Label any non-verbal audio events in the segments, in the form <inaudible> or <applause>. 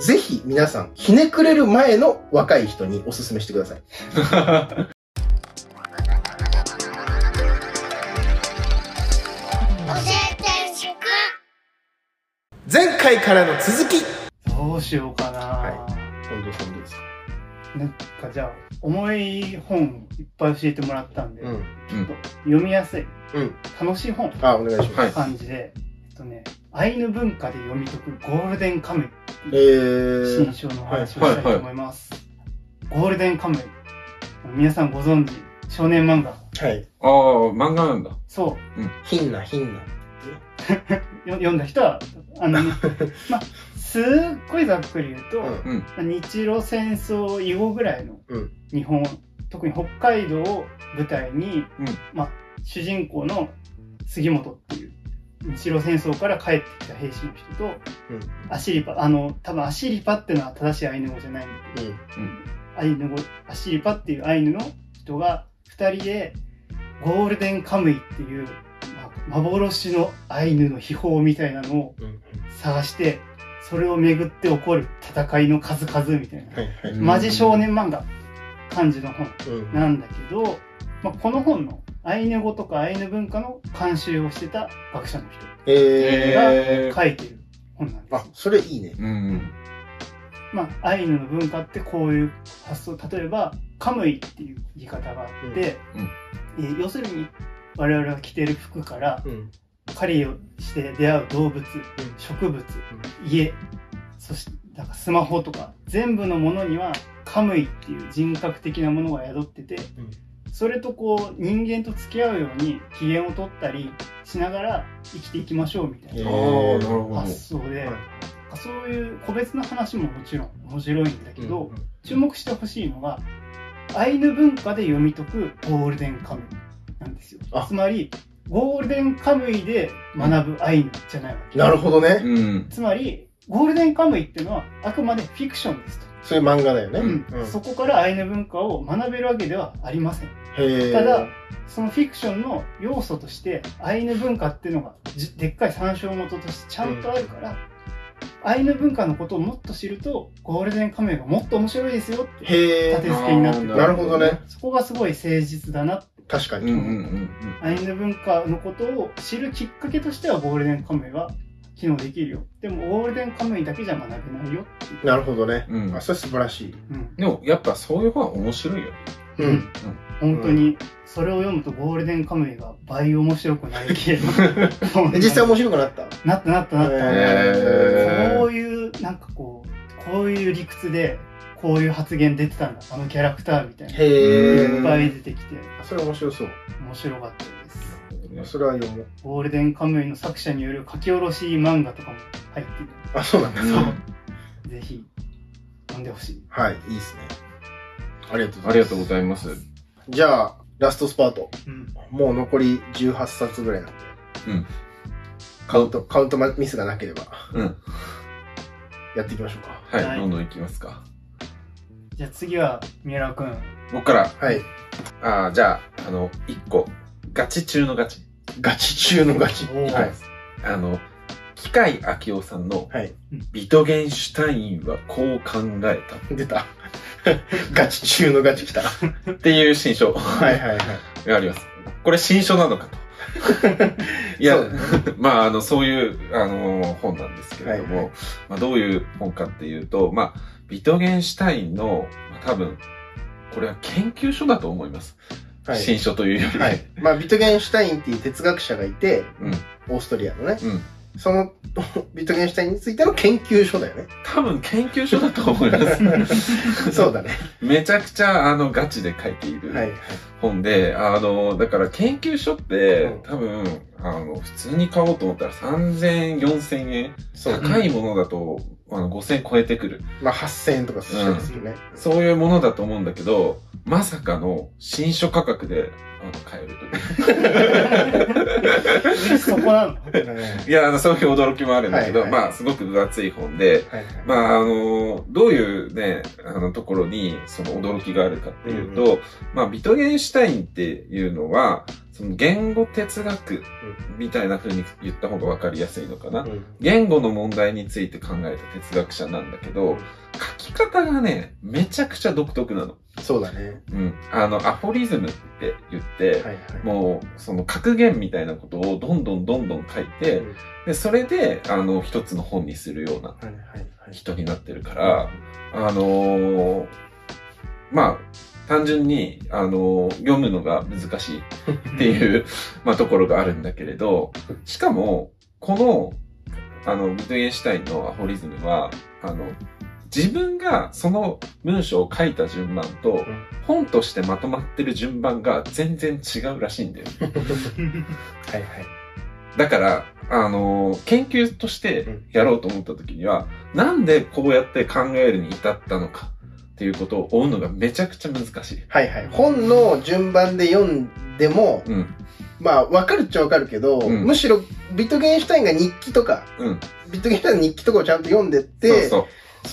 ぜひ皆さん、ひねくれる前の若い人におすすめしてください。前回からの続き。どうしようかな、は近藤さんどうですか。なんかじゃあ、重い本いっぱい教えてもらったんで、うん。ちょっと読みやすい、うん。楽しい本あ、お願いします。はい感じで、えっとね、アイヌ文化で読み解くゴールデンカムイえー新、書のお話をしたいと思います。ゴールデンカムイ。皆さんご存知、少年漫画。はい。ああ、漫画なんだ。そう、ひんな、ひんな。<laughs> よ読んだ人は、あのね、<laughs> まあ、すっごいざっくり言うと、うんまあ日露戦争以後ぐらいのうん日本、特に北海道を舞台に、うんまあ、主人公の杉本っていう日露戦争から帰ってきた兵士の人と、うんアシリパあの多分アシリパっていうのは正しいアイヌ語じゃないんだけどうん。アイヌ語アシリパっていうアイヌの人が2人でゴールデンカムイっていう、まあ、幻のアイヌの秘宝みたいなのをうん。探してそれを巡って起こる戦いの数々みたいなはい、はい。うんマジ少年漫画感じの本うん。なんだけど、まあ、この本のアイヌ語とかアイヌ文化の監修をしてた学者の人ええが書いてる本なんですよ。、それいいね。うん。まあ、アイヌの文化ってこういう発想例えばカムイっていう言い方があって、うんうんえー要するに我々が着てる服からうん。狩りをして出会う動物植物家そしてなんかスマホとか全部のものにはカムイっていう人格的なものが宿ってて、それとこう人間と付き合うように機嫌を取ったりしながら生きていきましょうみたいああ、ななるほど。発想で、はいそういう個別の話ももちろん面白いんだけど、うん。注目してほしいのがアイヌ文化で読み解くゴールデンカムイなんですよ。あ。つまりゴールデンカムイで学ぶアイヌじゃないわけ。なるほどね。うん。つまりゴールデンカムイっていうのはあくまでフィクションですと、そういう漫画だよね。うん。うん。そこからアイヌ文化を学べるわけではありませんただ、そのフィクションの要素としてアイヌ文化っていうのがじでっかい参照元としてちゃんとあるから、アイヌ文化のことをもっと知るとゴールデンカムイがもっと面白いですよってへ立て付けになってなるほどね。そこがすごい誠実だなって確かに。うんうんうんアイヌ文化のことを知るきっかけとしてはゴールデンカムイは機能できるよでもゴールデンカムイだけじゃ学べないよっていう、なるほどね。うん。うんあ、それ素晴らしい。うんでも、やっぱそういう本は面白いよね。うん。本当にそれを読むとゴールデンカムイが倍面白くなりきれ <laughs> 実際面白くなった？なったなったなった、へーこういう、なんかこう、こういう理屈で、こういう発言出てたんだ、あのキャラクターみたいな。へいっぱいえ。出てきて、それ面白そう。面白かったです。それは読もう。ゴールデンカムイの作者による書き下ろし漫画とかも入ってあ、そうなんだ。る。ぜひ、読んでほしい。はい、いいですね。ありがとうございます。じゃあ、ラストスパート。うん。もう残り18冊ぐらいなんで。うん。カウント、カウントミスがなければ、うん。やっていきましょうか。はい、はいどんどんいきますか。じゃあ次は、三浦くん。僕から、はい。ああ、じゃあ、あの、一個、ガチ中のガチ。ガチ中のガチ。おーはい。あの、機械明夫さんの、はい。ビトゲンシュタインはこう考え出た。<laughs> ガチ中のガチ来た。はたっていう新書いはいはい。があります。これ新書なのかと。<laughs> いや、そう <laughs> まあ、あの、そういう、あの、本なんですけれども、はいはいまあ、どういう本かっていうと、まあ、ビトゲンシュタインの、まあ、多分、これは研究所だと思います。はい。新書というより。はい。まあ、ビトゲンシュタインっていう哲学者がいて、うん。オーストリアのね。うん。その、<laughs> ビトゲンシュタインについての研究所だよね。多分研究所だと思います。<laughs> そうだね。めちゃくちゃ、あの、ガチで書いている。はい。本で、あの、だから研究所って、うん多分、あの、普通に買おうと思ったら3000、4000円。そう。高いものだと、あの、5000超えてくる。まあ、8000円とかするね。そういうものだと思うんだけど、まさかの新書価格で、あの、買えるという。<laughs> そこなの？<laughs> いや、あの、そういう驚きもあるんだけど、はいはいまあ、すごく分厚い本で、はいはい。まあ、あの、どういうね、あの、ところに、その驚きがあるかっていうと、まあ、ビトゲンシュタインっていうのは、そその言語哲学みたいな風に言った方がわかりやすいのかな。うん言語の問題について考えた哲学者なんだけど、書き方がね、めちゃくちゃ独特なの。そうだね。うん。あの、アフォリズムって言って、はいはい。もう、その格言みたいなことをどんどんどんどん書いて、うんで、それで、あの、一つの本にするようなはいはいはい。人になってるから、あのーまあ、単純に、あのー読むのが難しいっていう、<laughs> まあ、ところがあるんだけれど、しかも、この、あの、ビトゲンシュタインのアフォリズムは、あの、自分がその文章を書いた順番と、本としてまとまってる順番が全然違うらしいんだよ。<laughs> はいはい。だから、あのー研究としてやろうと思った時には、なんでこうやって考えるに至ったのかっていうことを追うのがめちゃくちゃ難しい。はいはい。本の順番で読んでも、うん。まあ、わかるっちゃわかるけど、うんむしろ、ビットゲンシュタインが日記とか、うん。ビットゲンシュタインの日記とかをちゃんと読んでって、そうそ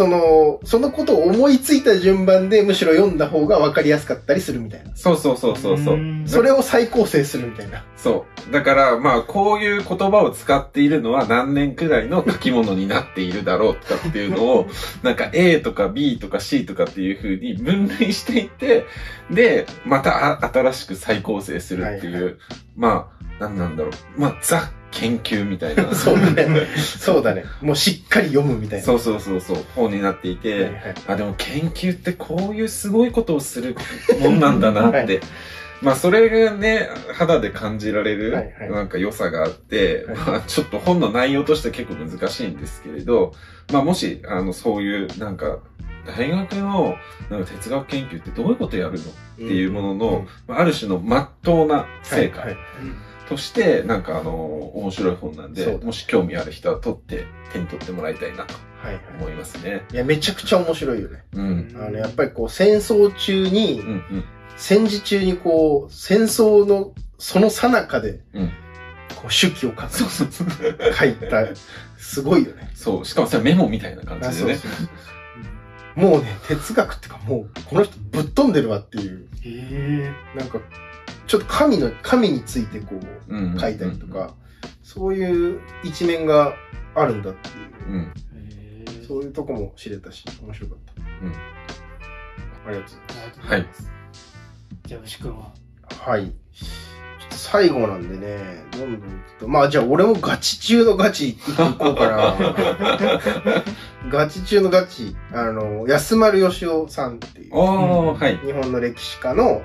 の、そのことを思いついた順番でむしろ読んだ方がわかりやすかったりするみたいな。そう。そうそうそうそうそれを再構成するみたいな。そう。だから、まあ、こういう言葉を使っているのは何年くらいの書き物になっているだろうとかっていうのを、<laughs> なんか A とか B とか C とかっていう風に分類していって、で、またあ新しく再構成するっていう、はいはまあ、なんなんだろう。まあ、ザ研究みたいな。<laughs> そうだね。そうだね。もうしっかり読むみたいな。そうそうそうそう、本になっていて、はいはいあ、でも研究ってこういうすごいことをするもんなんだなって。<laughs> はいまあそれがね、肌で感じられる、はいはいなんか良さがあって、はいまあちょっと本の内容として結構難しいんですけれど、まあもし、あの、そういう、なんか、大学のなんか哲学研究ってどういうことやるのっていうものの、まあある種の真っ当な成果はいはいとして、なんかあの、面白い本なんでそう、だもし興味ある人は取って、手に取ってもらいたいなとはいはい思いますね。いや、めちゃくちゃ面白いよね。うん。あの、やっぱりこう、戦争中に、うんうん。戦時中にこう、戦争の、その最中で、うんこう、手記を書く、そうそうそう。書いた、すごいよね。そう。しかもそれメモみたいな感じでね。そうそうもうね、哲学っていうかもう、この人ぶっ飛んでるわっていう、へえ。なんか、ちょっと神の、神についてこう、書いたりとか、そういう一面があるんだっていう、うん。へえ。そういうとこも知れたし、面白かった。うんありがとうございありがとうございます。じゃあ、牛くんは？ます。はい。ちょっと最後なんでね、どんどんと、まあじゃあ俺もガチ中のガチ行こうかな。<laughs> ガチ中のガチ、あの、安丸義雄さんっていう、はい。日本の歴史家の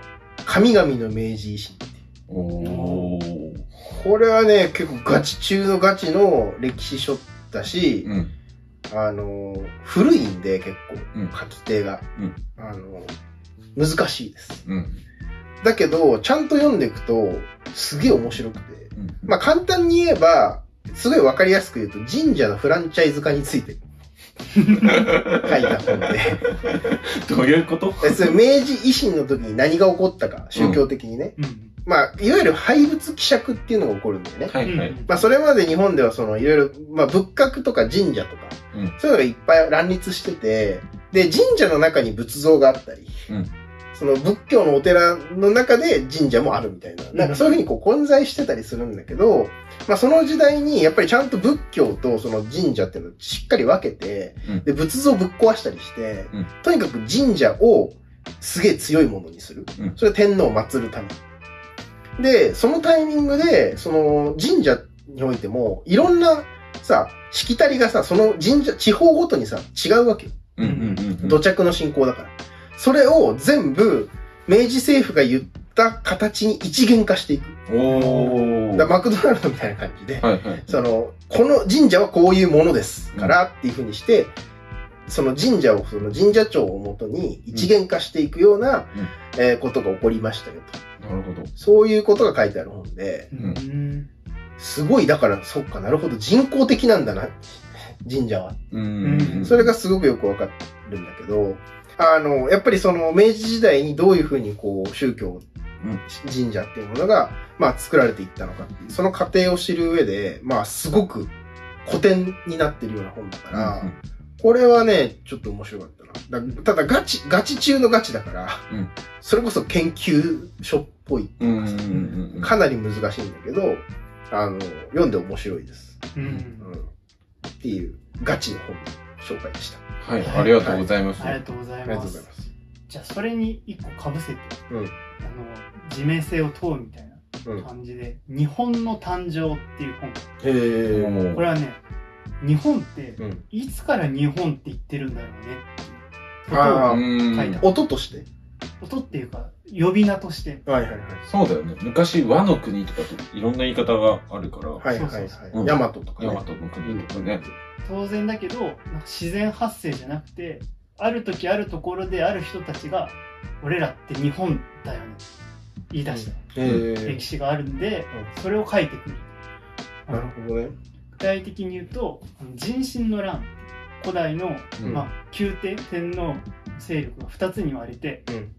神々の明治維新って。これはね、結構ガチ中のガチの歴史書だし、うん。あの、古いんで結うん構書き手が、うんあの、難しいです。うん。だけど、ちゃんと読んでいくと、すげえ面白くて。うん。まあ簡単に言えば、すごいわかりやすく言うと、神社のフランチャイズ化について <laughs> 書いた本で、<laughs> どういうこと？えそれ明治維新の時に何が起こったか、宗教的にね。うん。まあ、いわゆる廃仏希釈っていうのが起こるんだよね。はいはい。まあ、それまで日本ではその、いろいろ、まあ、仏閣とか神社とか、うんそういうのがいっぱい乱立してて、で、神社の中に仏像があったり、うんその仏教のお寺の中で神社もあるみたいな、なんかそういうふうにこう混在してたりするんだけど、まあ、その時代にやっぱりちゃんと仏教とその神社っていうのをしっかり分けて、うんで、仏像ぶっ壊したりして、うんとにかく神社をすげえ強いものにする。うんそれは天皇を祀るために。で、そのタイミングで、その神社においても、いろんなさ、しきたりがさ、その神社、地方ごとにさ、違うわけよ。土着の信仰だから。それを全部、明治政府が言った形に一元化していく。おー。だマクドナルドみたいな感じで、はいはい。その、この神社はこういうものですからっていうふうにして、その神社を、その神社庁をもとに一元化していくような、うんえーことが起こりましたよと。なるほど。そういうことが書いてある本で、うん。すごい、だから、そっかなるほど、人工的なんだな、神社は。うん。それがすごくよくわかるんだけど、あの、やっぱりその、明治時代にどういうふうにこう、宗教、神社っていうものが、まあ、作られていったのかっていう、その過程を知る上で、まあ、すごく古典になってるような本だから、これはね、ちょっと面白かったな。だただ、ガチ、ガチ中のガチだから、うんそれこそ研究書っぽいってういうんかんうん。かなり難しいんだけど、あの、読んで面白いです。うん。うん。っていう、ガチの本の紹介でした。はい、ありがとうございます。ありがとうございありがとうます。ございます。じゃあ、それに一個被せて、うん。あの、自明性を問うみたいうんな。感じで、日本の誕生っていう本。へえ。これはね、日本って、うん。いつから日本って言ってるんだろうねっていうことあをうん書いてある音として？音っていうか、呼び名として。はいはいはい。そうだよね。昔、和の国とかといろんな言い方があるから、はいはいそうそうそうはい。ヤマトとかね。大和の国とかね。当然だけど、なんか自然発生じゃなくて、ある時あるところである人たちが、俺らって日本だよね。言い出したへえ歴。史があるんで、それを書いてくる。なるほどね。具体的に言うと、あの人心の乱、古代の、うんまあ、宮廷、天皇勢力が2つに割れて、うん。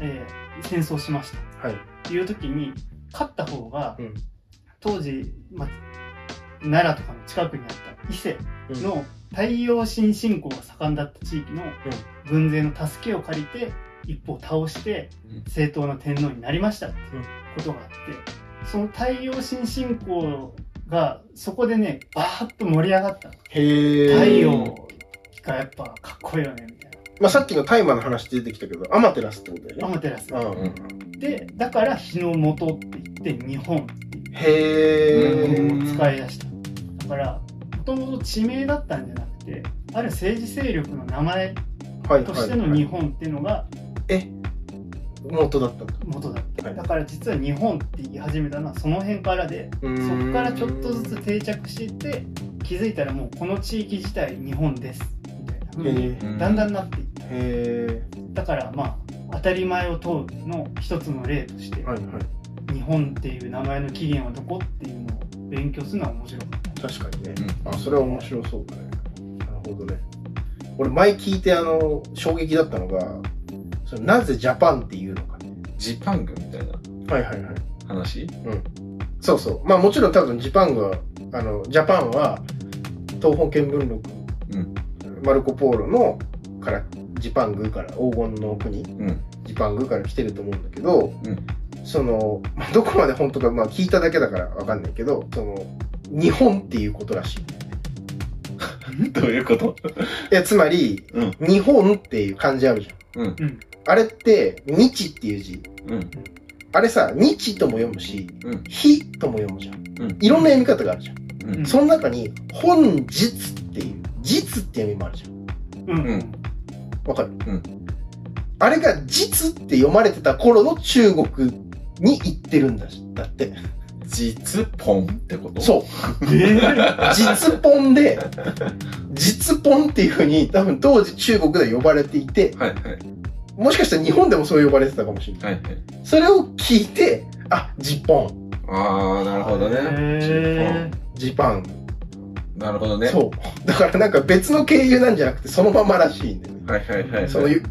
えー戦争しました。はい。という時に、勝った方が、うん。当時、まあ、奈良とかの近くにあった伊勢の太陽神信仰が盛んだった地域の軍勢の助けを借りて一方倒してうん。正当な天皇になりましたっていうことがあってその太陽神信仰がそこでねバーッと盛り上がった。太陽がやっぱかっこいいよねみたいまあさっきの大麻の話出てきたけど、アマテラスってことだよアマテラス。うん。うんでだから日の元って言って日本っていうへえ。を使い出した。だからもともと地名だったんじゃなくてある政治勢力の名前はいとしての日本っていうのがえ？元だったんだ。元だった、はい。だから実は日本って言い始めたのはその辺からでそそこからちょっとずつ定着していって気づいたらもうこの地域自体日本ですだんだんなっていったえ。だからまあ当たり前を問うの一つの例として、はいはい。日本っていう名前の起源はどこっていうのを勉強するのは面白かった確かにね。うあ、それは面白そうだね。なるほどね。俺前聞いてあの、衝撃だったのが、それなぜジャパンっていうのかね。ジパングみたいなはいはいはい。話？そうそう。まあもちろん多分ジパングは、あの、ジャパンは、東方見聞録、うんマルコ・ポーロの、から、ジパングから、黄金の国、うん。ジパングから来てると思うんだけど、うんその、まあ、どこまで本当か、まあ聞いただけだからわかんないけど、その、日本っていうことらしい。<laughs> どういうこと？いや、つまり、うん。日本っていう漢字あるじゃん。うん。うんあれって、日っていう字。うん。あれさ、日とも読むし、うん。日とも読むじゃん。うん。いろんな読み方があるじゃん。うん。その中に、本日っていう、実っていう意味もあるじゃん。うんうんわかる？うんあれが実って読まれてた頃の中国に行ってるんだしだって。実ポンってこと？そう。えー実ポンで、実ポンっていう風に多分当時中国で呼ばれていて、はいはい。もしかしたら日本でもそう呼ばれてたかもしれない。はいはい。それを聞いて、あ、ジポン、ああ、なるほどね。へジパン。なるほどね。そう。だからなんか別の経由なんじゃなくてそのままらしいんだよね。はいはいはい。そのゆ <laughs>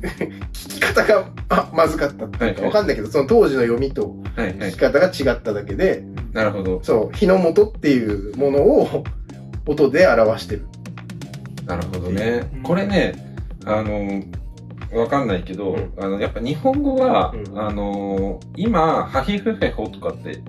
聞き方があまずかったっていうかはいはいわかんないけど、その当時の読みとはいはい聞き。方が違っただけで、なるほど。そう、日の元っていうものを <laughs> 音で表してる。なるほどねうん。これね、あの、わかんないけど、うんあの、やっぱ日本語は、うんあの、今、ハヒフヘホとかって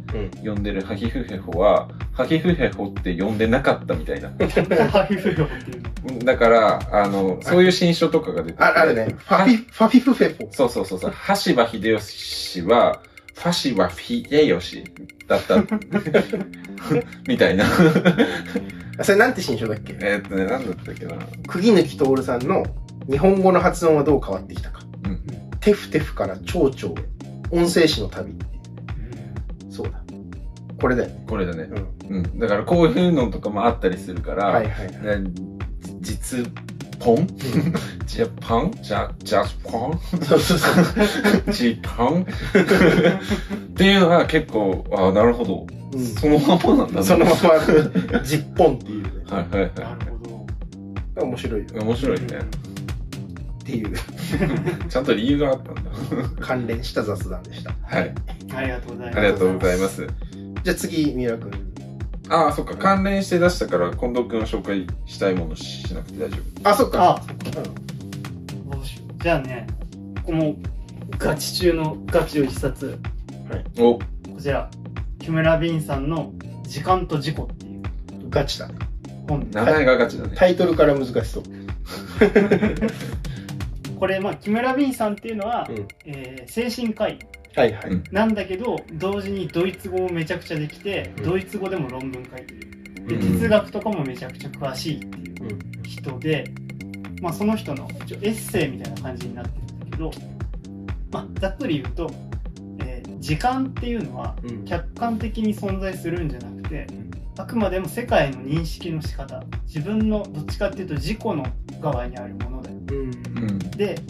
うん。呼んでるハヒフヘホは、ハヒフヘホって呼んでなかったみたいな。ー <laughs> ハイフヨっていうのだから、あの、そういう新書とかが出ててああるね。ファフィ、ファフィフフェフォ。そうそうそうそう。橋場秀吉は、ファシは秀吉だった。<laughs> みたいな。あそれなんて新書だっけ？えーっとね、なんだったっけな。釘抜徹さんの日本語の発音はどう変わってきたか。うん。テフテフから蝶々へ。音声詞の旅っていう。そうだ。これだよね。これだねう。ん。うん。だからこういうのとかもあったりするから、はいはいはい。ね実ポン？ジャパン？ジャ、ジャスポン？そうそうそう。ジパン？っていうのは結構、ああ、なるほど。うんそのままなんだねそのまま、ジッポンっていうね。はいはいはなるほど面白いよ。い。面白いね。っていう <laughs> ちゃんと理由があったんだ。関連した雑談でした。はい。ありがとうございますありがとうございます。じゃあ次、三浦君。ああ、そっか。関連して出したから、近藤くんは紹介したいものしなくて大丈あ、そっか。あ、どうしよう。じゃあね、このガチ中のガチを一冊、夫。お、こちら、木村敏さんの時間と事故っていうガチだね。本名前がガチだね。タイトルから難しそう。<laughs> これ、まあ、木村敏さんっていうのは、うん。えー精神科医はいはい。うんなんだけど、同時にドイツ語もめちゃくちゃできて、うん。ドイツ語でも論文書いてる。で、うん。哲学とかもめちゃくちゃ詳しいっていううん。人で、まあ、その人の一応エッセイみたいな感じになってるんだけど、まあ、ざっくり言うと、えー時間っていうのはうん。客観的に存在するんじゃなくてんあくまでも世界の認識の仕方。自分のどっちかっていうと自己の側にあるものだよ。うん。うん。で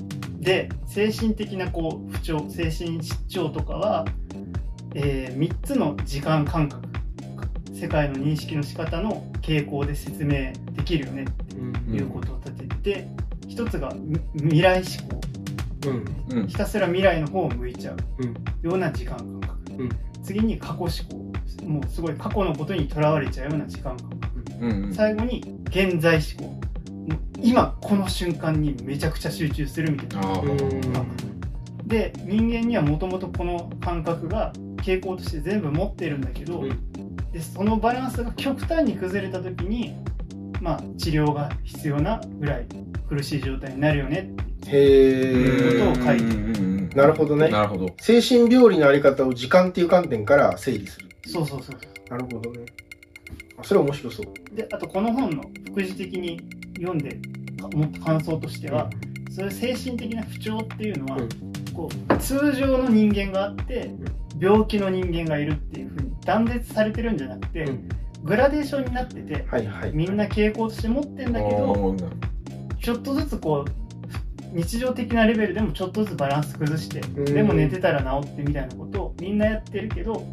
で精神的なこう不調精神失調とかは、え3つの時間感覚世界の認識の仕方の傾向で説明できるよね。うん。ということを立てて、一つがみ未来思考。うん。うん。ひ。たすら未来の方を向いちゃう。うん。ような時間感覚、うん次に過去思考もうすごい過去のことにとらわれちゃうような時間感覚うん。最後に現在思考今この瞬間にめちゃくちゃ集中するみたいな。で人間にはもともとこの感覚が傾向として全部持ってるんだけど、うんでそのバランスが極端に崩れた時にまあ治療が必要なぐらい苦しい状態になるよねって。いうことを書いてるなるほどね。なるほど。精神病理のあり方を時間っていう観点から整理する。そうそうそうなるほどね。あそれ面白そう。であとこの本の副次的に読んでか思った感想としては、そういう精神的な不調っていうのは、うんこう通常の人間があって病気の人間がいるっていうふうに断絶されてるんじゃなくて、うんグラデーションになっててはいはい。みんな傾向として持ってんだけどちょっとずつこう日常的なレベルでもちょっとずつバランス崩してん。でも寝てたら治ってみたいなことをみんなやってるけど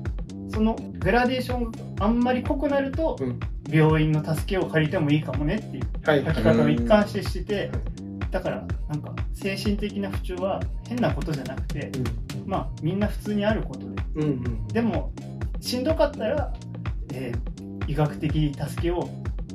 そのグラデーションがあんまり濃くなるとうん。病院の助けを借りてもいいかもねっていう。書き方を一貫してしててだからなんか精神的な不調は変なことじゃなくてまあみんな普通にあることで。うんうん。でもしんどかったら、えー医学的助けを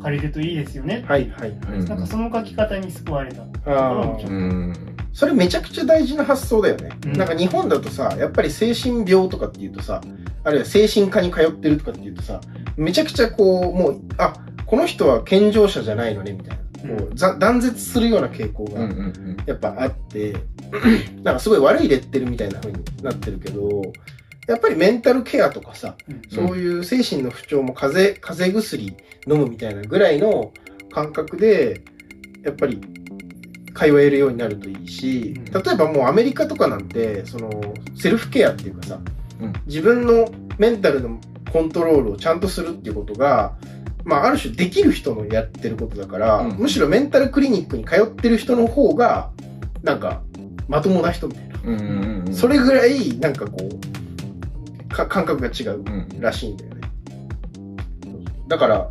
借りるといいですよね、はいはいはい。うんなんかその書き方に救われたところあもちょっとうん。それめちゃくちゃ大事な発想だよね。うんなんか日本だとさ、やっぱり精神病とかっていうとさ、あるいは精神科に通ってるとかっていうとさ、めちゃくちゃこう、もう、あ、この人は健常者じゃないのね、みたいな。こうざ断絶するような傾向がうんうんうん。やっぱあって、<clears throat> なんかすごい悪いレッテルみたいな風になってるけど、やっぱりメンタルケアとかさ、うん。そういう精神の不調も風邪、風邪薬飲むみたいなぐらいの感覚で、やっぱり通えるようになるといいし、うん。例えばもうアメリカとかなんて、その、セルフケアっていうかさ、うん。自分のメンタルのコントロールをちゃんとするっていうことが、まあ、ある種できる人のやってることだから、うん。むしろメンタルクリニックに通ってる人の方が、なんか、まともな人みたいな。それぐらい、なんかこう、か感覚が違ううん。らしいんだよね。だから、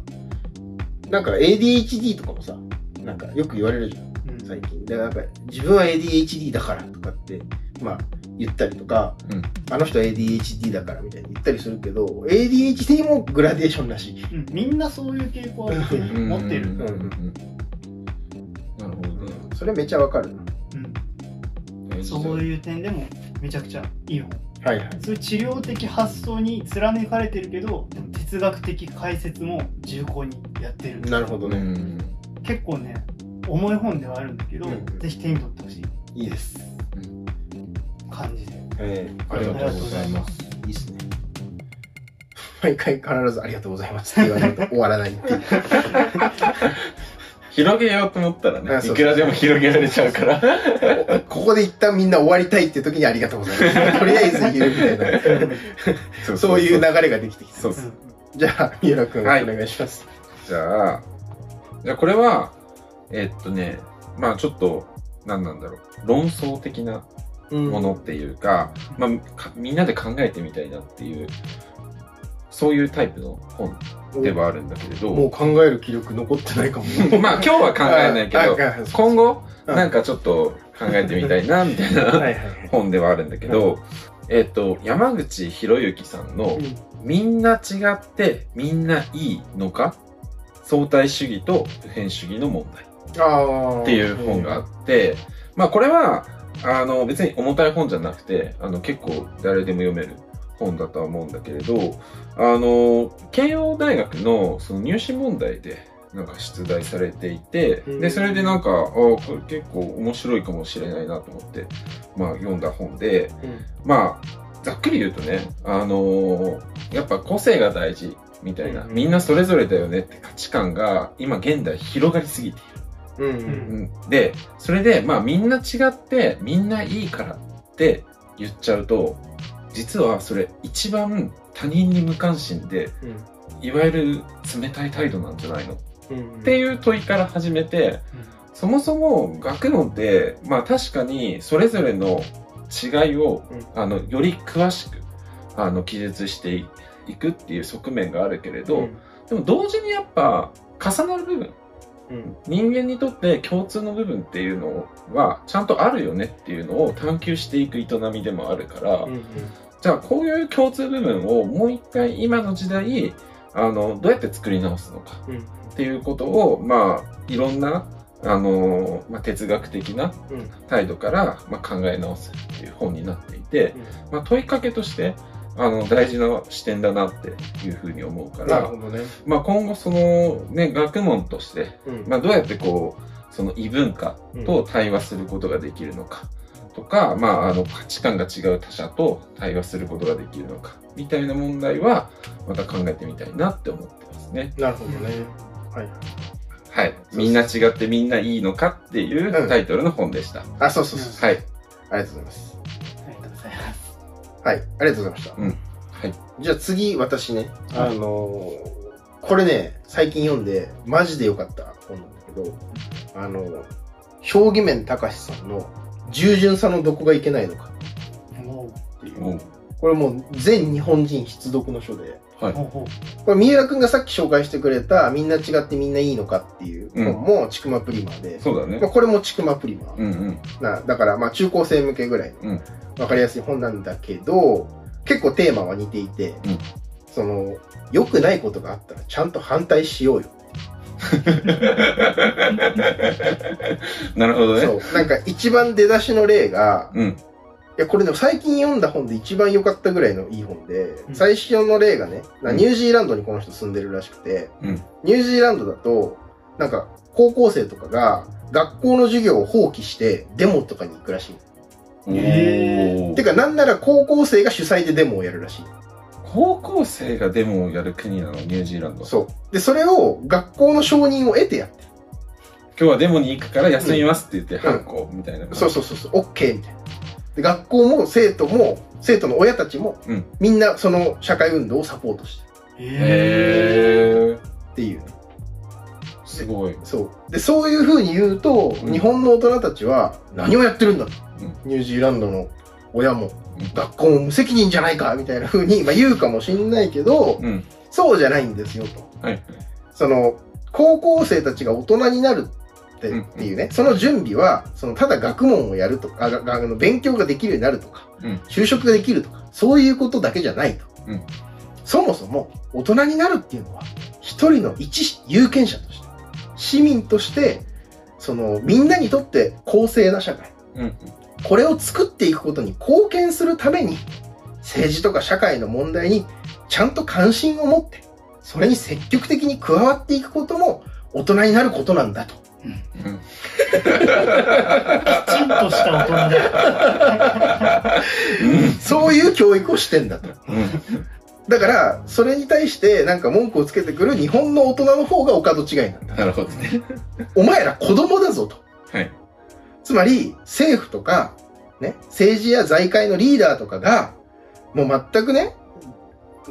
なんか ADHD とかもさ、なんかよく言われるじゃん、うん最近。で、なんか自分は ADHD だからとかって、まあ言ったりとか、うんあの人は ADHD だからみたいに言ったりするけど、ADHD もグラデーションらしい。うんみんなそういう傾向を持ってるなるほどね。それめっちゃわかるな。うんそういう点でもめちゃくちゃいい本はいはい。そういう治療的発想に貫かれてるけど哲学的解説も重厚にやってるなるほどね。うん。結構ね重い本ではあるんだけど、うんぜひ手に取ってほしいいいです。感じでえーありがとうございます。いいっすね。毎回必ずありがとうございますって言わないと終わらないっていう。<laughs> 広げようと思ったらねいくらでも広げられちゃうから。<laughs> ここで一旦みんな終わりたいっていう時にありがとうございます。<laughs> とりあえず言うみたいな、そういう流れができてきた。そうそう。じゃあ、三浦くん、はいお願いします。じゃあ、じゃあこれは、えっとね、まあちょっと、何なんだろう。論争的なものっていうか、まあかみんなで考えてみたいなっていう、そういうタイプの本ではあるんだけれど、もう考える気力残ってないかも。<laughs> まあ今日は考えないけど、今後、うん。なんかちょっと考えてみたいな、みたいな。<laughs> 本ではあるんだけど、えっ、と、山口博之さんの、みんな違ってみんないいのか相対主義と普遍主義の問題。っていう本があって、まあこれは、あの別に重たい本じゃなくて、あの結構誰でも読める本だとは思うんだけれど、あの、慶応大学のその入試問題でなんか出題されていて、うんで、それでなんか、ああ、これ結構面白いかもしれないなと思って、まあ読んだ本で、うんまあ、ざっくり言うとね、あのーやっぱ個性が大事みたいな、うんみんなそれぞれだよねって価値観が今現代広がりすぎている。うん。うん。うんで、それで、まあみんな違ってみんないいからって言っちゃうと、実はそれ一番他人に無関心で、いわゆる冷たい態度なんじゃないの？うん。っていう問いから始めて、そもそも学問って、まあ確かにそれぞれの違いを、うんあの、より詳しく、あの、記述していくっていう側面があるけれど、でも同時にやっぱ重なる部分、うん。人間にとって共通の部分っていうのはちゃんとあるよねっていうのを探求していく営みでもあるから、うん。じゃあこういう共通部分をもう一回今の時代、あの、どうやって作り直すのかうん。っていうことを、まあ、いろんな、あの、まあ、哲学的なうん。態度から、まあ、考え直すっていう本になっていて、まあ、問いかけとして、あの、大事な視点だなっていうふうに思うからね。まあ、今後その、ね、学問として、うん。まあ、どうやってこう、その異文化と対話することができるのか、とか、まあ、あの、価値観が違う他者と対話することができるのか、みたいな問題は、また考えてみたいなって思ってますね。なるほどね。はい。はい。みんな違ってみんないいのかっていうタイトルの本でした。あ、そうそうそう。はい。ありがとうございます。ありがとうございます。はい。ありがとうございました。うん。はい。じゃあ次、私ね。あはいのーこれね、最近読んで、マジで良かった本なんだけど、あのー、評義面隆さんの、従順さのどこがいけないのかっていう。これもう全日本人必読の書で、はい。これ三浦くんがさっき紹介してくれた、みんな違ってみんないいのかっていう本も、ちくまプリマーで、そうだねまあ、。これもちくまプリマー。うんうん。なだから、まあ中高生向けぐらいのうんわかりやすい本なんだけど、結構テーマは似ていて、うんその、良くないことがあったらちゃんと反対しようよ。<laughs> なるほどね。そう。なんか一番出だしの例が、うん。いや、これでも最近読んだ本で一番良かったぐらいのいい本で、うん最初の例がね、なうんニュージーランドにこの人住んでるらしくて、うんニュージーランドだと、なんか高校生とかが学校の授業を放棄してデモとかに行くらしい。へおーてか、なんなら高校生が主催でデモをやるらしい。高校生がデモをやる国なの、ニュージーランド。そう。で、それを学校の承認を得てやってる。今日はデモに行くから休みますって言って、うんハンコみたいな。そうそうそうそう、OK みたいな。で、学校も生徒も、生徒の親たちも、うんみんなその社会運動をサポートしてう。へえ。っていう。すごい。そう。で、そういう風に言うと、うん日本の大人たちは何をやってるんだと。うんニュージーランドの親も、うん学校も無責任じゃないかみたいな風に、まあ、言うかもしんないけど、うん。そうじゃないんですよと。はい。その、高校生たちが大人になるって,、うんっていうね、その準備は、その、ただ学問をやるとか、あの勉強ができるようになるとか、うん就職ができるとか、そういうことだけじゃないと。うんそもそも、大人になるっていうのは、一人の一有権者として、市民として、その、みんなにとって公正な社会、うん。これを作っていくことに貢献するために、政治とか社会の問題にちゃんと関心を持って、それに積極的に加わっていくことも大人になることなんだと。うん。きちんとした大人だ。<laughs> そういう教育をしてんだと。うん。だから、それに対してなんか文句をつけてくる日本の大人の方がお門違いなんだ。なるほどね。お前ら子供だぞと。はい。つまり、政府とか、ね、政治や財界のリーダーとかが、もう全くね、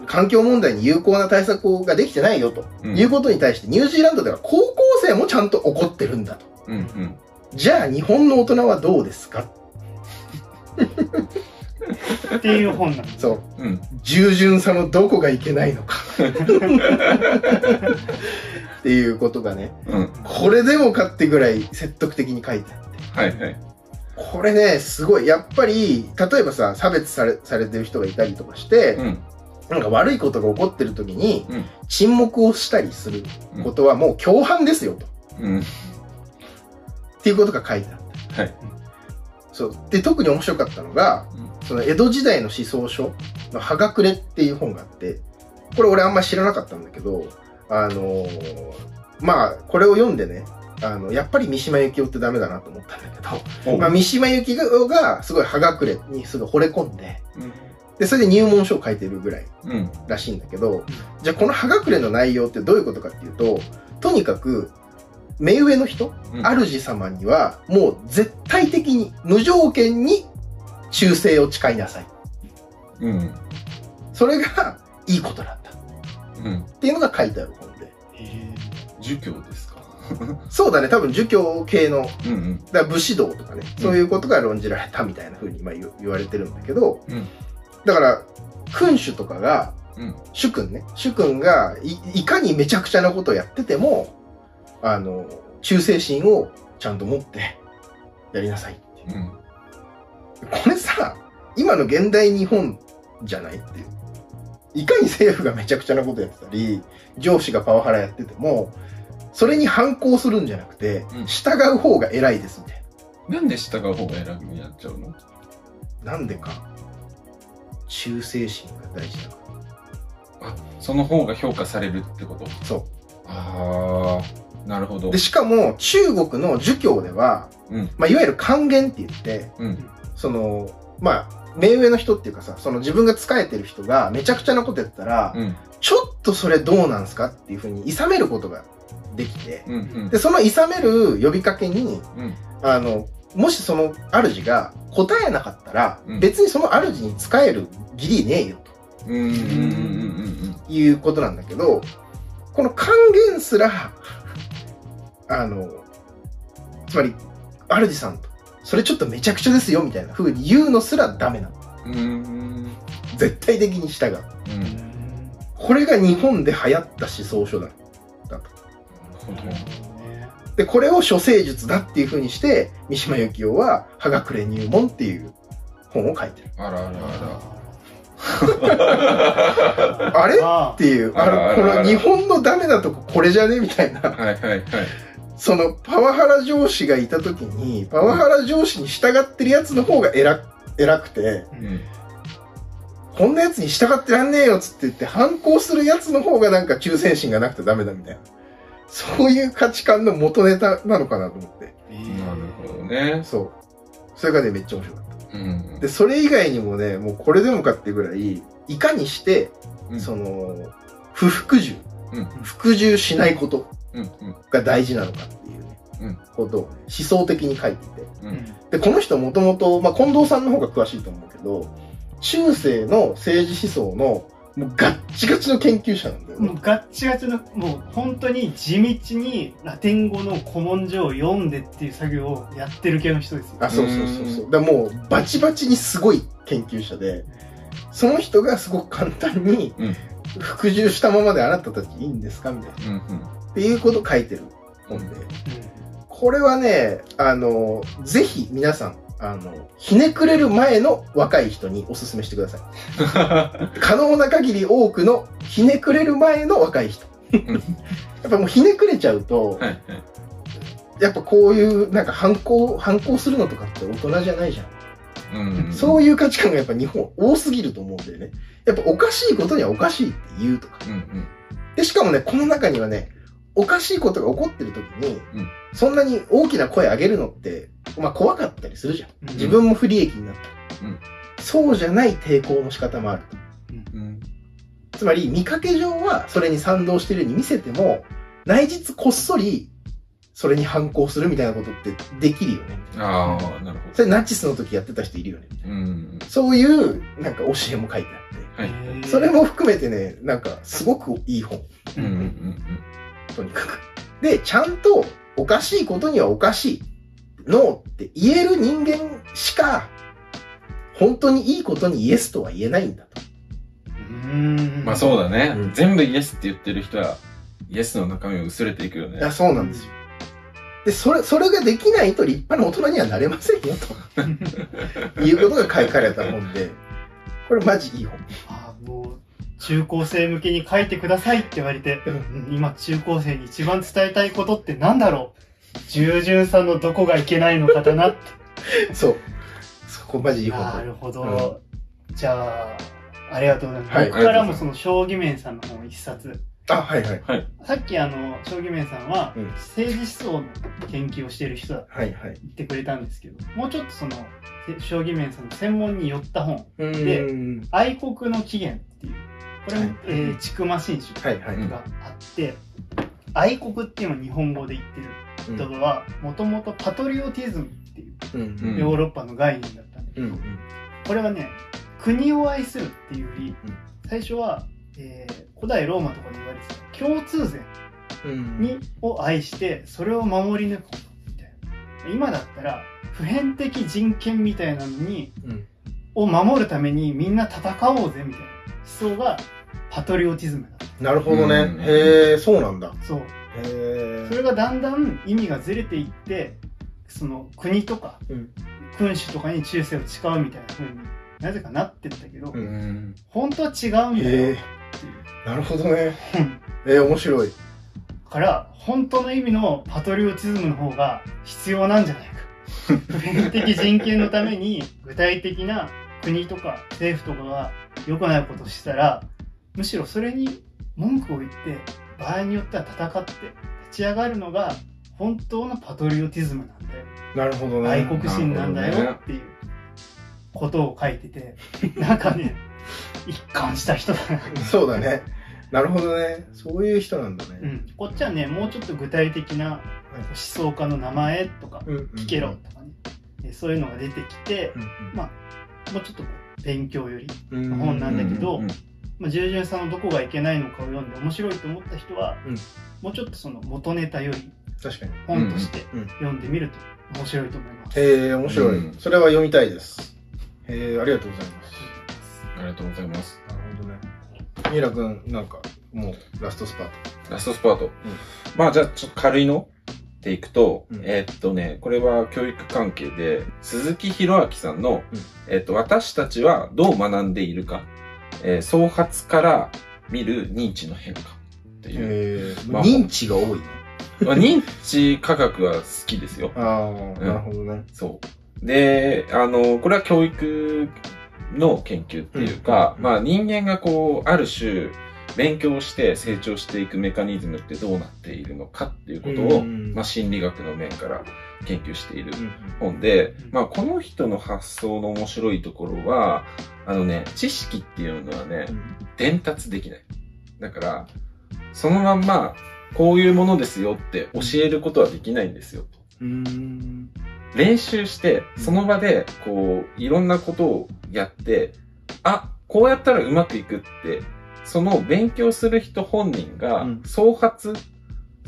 環境問題に有効な対策ができてないよと、うんいうことに対して、ニュージーランドでは高校生もちゃんと怒ってるんだと。うん。うん。じゃあ、日本の大人はどうですか？っていう本なんです。そう。うん。従順さのどこがいけないのか。<laughs> っていうことがね、うん。これでもかってぐらい説得的に書いてあって。はいはい。これね、すごい。やっぱり、例えばさ、差別されされてる人がいたりとかして、うん。なんか悪いことが起こってる時に、うん沈黙をしたりすることはもう共犯ですよと。うん。っていうことが書いてあった。はい。そう。で、特に面白かったのが、その江戸時代の思想書の葉隠れっていう本があって、これ俺あんま知らなかったんだけど、あのーまあ、これを読んでね、あの、やっぱり三島由紀夫ってダメだなと思ったんだけど、おまあ、三島由紀夫がすごい葉隠れにすごい惚れ込んで、うんで、それで入門書を書いてるぐらいうん。らしいんだけど、じゃあこの葉隠れの内容ってどういうことかっていうと、とにかく、目上の人、うん主様にはもう絶対的に無条件に忠誠を誓いなさい。うん。それがいいことなんだ。うん。っていうのが書いてある本で。儒教ですかそうだね、多分儒教系の、うんうん。だから武士道とかね、そういうことが論じられたみたいな風にまあ言言われてるんだけど、うんだから、君主とかが、うん。主君ね、主君がいいかにめちゃくちゃなことをやってても、あの、忠誠心をちゃんと持ってやりなさいっていう。うん。これさ、今の現代日本じゃないっていう。いかに政府がめちゃくちゃなことやってたり、上司がパワハラやってても、それに反抗するんじゃなくて、うん従う方が偉いですみたいなんで従う方が偉くになっちゃうの？な。なんでか。忠誠心が大事だかあ、その方が評価されるってこと？ら。そああ、なるほどう。で、。しかも、中国の儒教では、うん。まあ、いわゆる還元って言って、うん。その、まあ、目上の人っていうかさ、その自分が仕えてる人がめちゃくちゃなことやったら、うん。ちょっとそれどうなんすかっていうふうに、諌めることができて、うん。うんで、その諌める呼びかけに、うん。あの、もしその主が答えなかったら、うん別にその主に仕える義理ねえよ。ということなんだけど、この還元すら、あの、つまり、主さんと、それちょっとめちゃくちゃですよみたいな風に言うのすらダメなの。絶対的に従う。うん。これが日本で流行った思想書だ。で、これを処世術だっていう風にして、三島由紀夫は、葉隠れ入門っていう本を書いてる。あらあらあ <laughs> れあっていう、あの、この日本のダメなとここれじゃねみたいな。はいはいはい。そのパワハラ上司がいた時に、パワハラ上司に従ってるやつの方が偉偉くて、うん。こんなやつに従ってらんねえよっつって言って反抗するやつの方がなんか忠誠心がなくてダメだみたいな。そういう価値観の元ネタなのかなと思って。なるほどね。そう。それがね、めっちゃ面白かった。うん。で、それ以外にもね、もうこれでもかってぐらい、いかにして、うんその、不服従、うん。服従しないこと。が大事なのかっていうね、うんことをね、思想的に書いてて。うん。で、この人もともと、まあ、近藤さんの方が詳しいと思うけど、中世の政治思想の、もうガッチガチの研究者なんだよね。もうガッチガチの、もう本当に地道にラテン語の古文書を読んでっていう作業をやってる系の人ですよ。あ、そうそうそうそう。だからもう、バチバチにすごい研究者で、その人がすごく簡単にうん、服従したままであなたたちいいんですかみたいな。うん。っていうことを書いてる本で。これはね、あの、ぜひ皆さん、あの、ひねくれる前の若い人にお勧めしてください。<laughs> 可能な限り多くのひねくれる前の若い人。やっぱもうひねくれちゃうと、はいはい。やっぱこういうなんか反抗、反抗するのとかって大人じゃないじゃん。うん。そういう価値観がやっぱ日本多すぎると思うんだよね。やっぱおかしいことにはおかしいって言うとか。うん。うん。で、しかもね、この中にはね、おかしいことが起こってる時に、うんそんなに大きな声上げるのって、まあ怖かったりするじゃん。うん自分も不利益になったり。うんそうじゃない抵抗の仕方もあると。うん。つまり、見かけ上はそれに賛同してるように見せても、内実こっそり、それに反抗するみたいなことってできるよね。ああ、なるほそれナチスの時やってた人いるよね。ど。うん。そういう、なんか教えも書いてあって。はい。それも含めてね、なんか、すごくいい本。うん。うん。とにかく。で、ちゃんと、おかしいことにはおかしい。ノーって言える人間しか、本当にいいことにイエスとは言えないんだと。うんまあそうだねうん。全部イエスって言ってる人は、イエスの中身が薄れていくよねいや、。そうなんですよ。で、それ、それができないと立派な大人にはなれませんよ、と <laughs> いうことが書かれた本で、これマジいい本。あーもう、中高生向けに書いてくださいって言われて、うん今中高生に一番伝えたいことってなんだろう？従順さんのどこがいけないのかだなって。<laughs> そう。そこマジいい本。なるほど。じゃあ、ありがとうございます。はい僕からもその将棋面さんの本一冊。あ、はいはい。さっきあの、将棋面さんはうん、政治思想の研究をしている人だってはいはい。言ってくれたんですけど、もうちょっとその、せ将棋面さんの専門に寄った本、うーん。愛国の起源っていう、これも、はいえー、千曲新書はいはい。うんがあって、愛国っていうのは日本語で言ってる言葉は、もともとパトリオティズムっていう。ヨーロッパの概念だったんだけど、これはね、国を愛するっていうより、最初は、えー古代ローマとかで言われてた共通善。に、を愛して、それを守り抜くことみたいな。今だったら、普遍的人権みたいなのに、を守るためにみんな戦おうぜみたいな思想がパトリオティズムだ。なるほどねうん。へえ、そうなんだ。そう。へえ。それがだんだん意味がずれていって、その国とかうん。君主とかに忠誠を誓うみたいな風になぜかなってったけど、うんうん。本当は違うんだよえ。なるほどね。本えー、面白い。から本当の意味のパトリオティズムの方が必要なんじゃないか普遍的人権のために具体的な国とか政府とかが良くないことをしたらむしろそれに文句を言って場合によっては戦って立ち上がるのが本当のパトリオティズムなんだよなるほどね。愛国心なんだよっていうことを書いてて <laughs> なんかね一貫した人だなそうだね。なるほどね。そういう人なんだね。うん、こっちはねもうちょっと具体的な思想家の名前とかうん。聞けろとかね、えそういうのが出てきてうん。まもうちょっと勉強より、うん。本なんだけどうんまあ、従順さんのどこがいけないのかを読んで面白いと思った人は、うんもうちょっとその元ネタより確かに。本としてうんうん読んでみると面白いと思います。へえ、面白い、うんそれは読みたいです。へえ、ありがとうございます。ありがとうございます。なるほどね。ミイラ君、なんか、もう、ラストスパート。ラストスパート。まあじゃあちょっと軽いのでいくと、うんえーっとね、これは教育関係で、鈴木博明さんの、うんえーっと、私たちはどう学んでいるか、えー創発から見る認知の変化っていう。まあ認知が多いね。まあ、認知科学は好きですよ。ああ、なるほどね。そう。で、あの、これは教育の研究っていうか、うんまあ人間がこう、ある種、勉強して成長していくメカニズムってどうなっているのかっていうことを、うんまあ心理学の面から研究しているうん本でうん、まあこの人の発想の面白いところは、あのね、知識っていうのはね、伝達できない。だから、そのまんま、こういうものですよって教えることはできないんですよ。うん。練習して、その場で、こう、いろんなことをやって、あ、こうやったらうまくいくって、その勉強する人本人がうん、創発、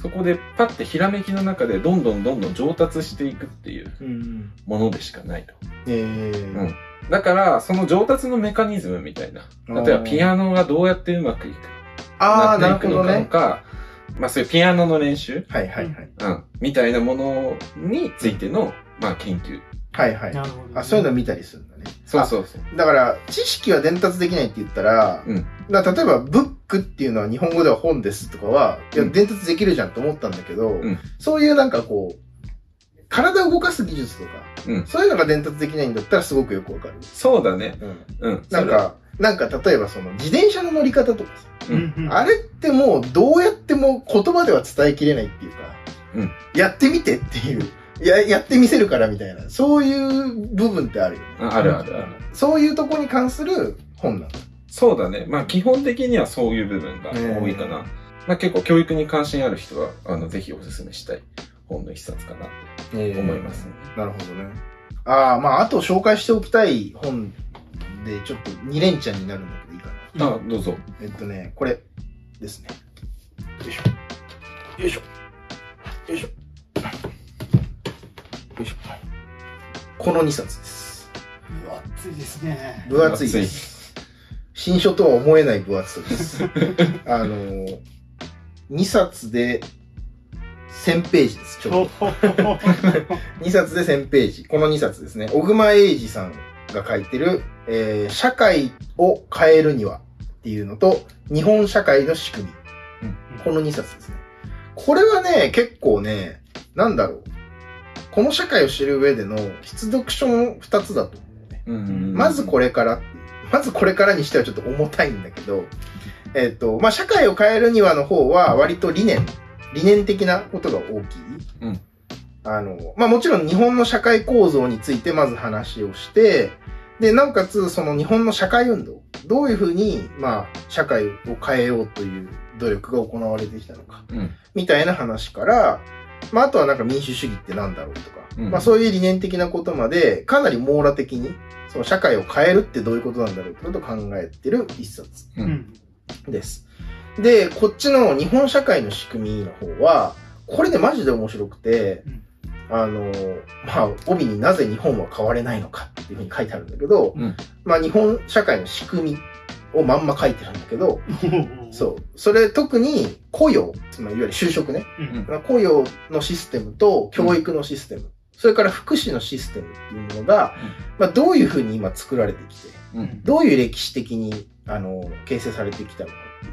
そこでパッてひらめきの中でどんどんどんどん上達していくっていううん。ものでしかないと。ええうんだから、その上達のメカニズムみたいな。例えばピアノがどうやってうまくいくああ、ななっていくのかるほどね。か、まあそういうピアノの練習、はいはいはい。うん、みたいなものについての、まあ研究。はいはいな。るほどね、あ、そういうの見たりするんだね。そうそうそう。だから、知識は伝達できないって言ったら、うんだ例えば、ブックっていうのは日本語では本ですとかは、いや、うん伝達できるじゃんと思ったんだけど、んそういうなんかこう、体を動かす技術とか、うんそういうのが伝達できないんだったらすごくよくわかる。そうだね。うん。うん。なんか、なんか例えばその自転車の乗り方とかさ、あれってもうどうやっても言葉では伝えきれないっていうか、うんやってみてっていう、や、やってみせるからみたいな、そういう部分ってあるよね。ああるあるある。そういうとこに関する本なの。そうだね。まあ基本的にはそういう部分が多いかな。まあ結構教育に関心ある人は、あの、ぜひお勧めしたい本の一冊かなって思いますね。なるほどね。ああ、まあ、あと紹介しておきたい本で、ちょっと2連チャンになるんだ。あ、どうぞ。えっとね、これですね。よいしょ。よいしょ。よいしょ。よいしょ。この2冊です。分厚いですね。分厚いです。新書とは思えない分厚さです。<laughs> あの、2冊で1000ページです、ちょうど。ほほほほ2冊で1000ページ。この2冊ですね。小熊英二さんが書いてる、えー社会を変えるにはっていうのと、日本社会の仕組み。この2冊ですね。これはね、結構ね、なんだろう。この社会を知る上での必読書の2つだと思うね。うんまずこれから。まずこれからにしてはちょっと重たいんだけど、えっ、と、まあ、社会を変えるにはの方は割と理念、理念的なことが大きい。うんあの、まあ、もちろん日本の社会構造についてまず話をして、で、なおかつその日本の社会運動、どういうふうに、まあ、社会を変えようという努力が行われてきたのか、うん。みたいな話から、まあ、あとはなんか民主主義ってなんだろうとか、うんまあ、そういう理念的なことまで、かなり網羅的に、その社会を変えるってどういうことなんだろうってことを考えてる一冊う。うんんです。で、こっちの日本社会の仕組みの方は、これでマジで面白くて、うんあの、まあ、帯になぜ日本は変われないのかっていうふうに書いてあるんだけど、うんまあ、日本社会の仕組みをまんま書いてるんだけど、う <laughs> そう。それ特に雇用、つまりいわゆる就職ね。うん雇用のシステムと教育のシステム、それから福祉のシステムっていうものが、まあ、どういうふうに今作られてきて、うん。どういう歴史的に、あの、形成されてきたのかっていう。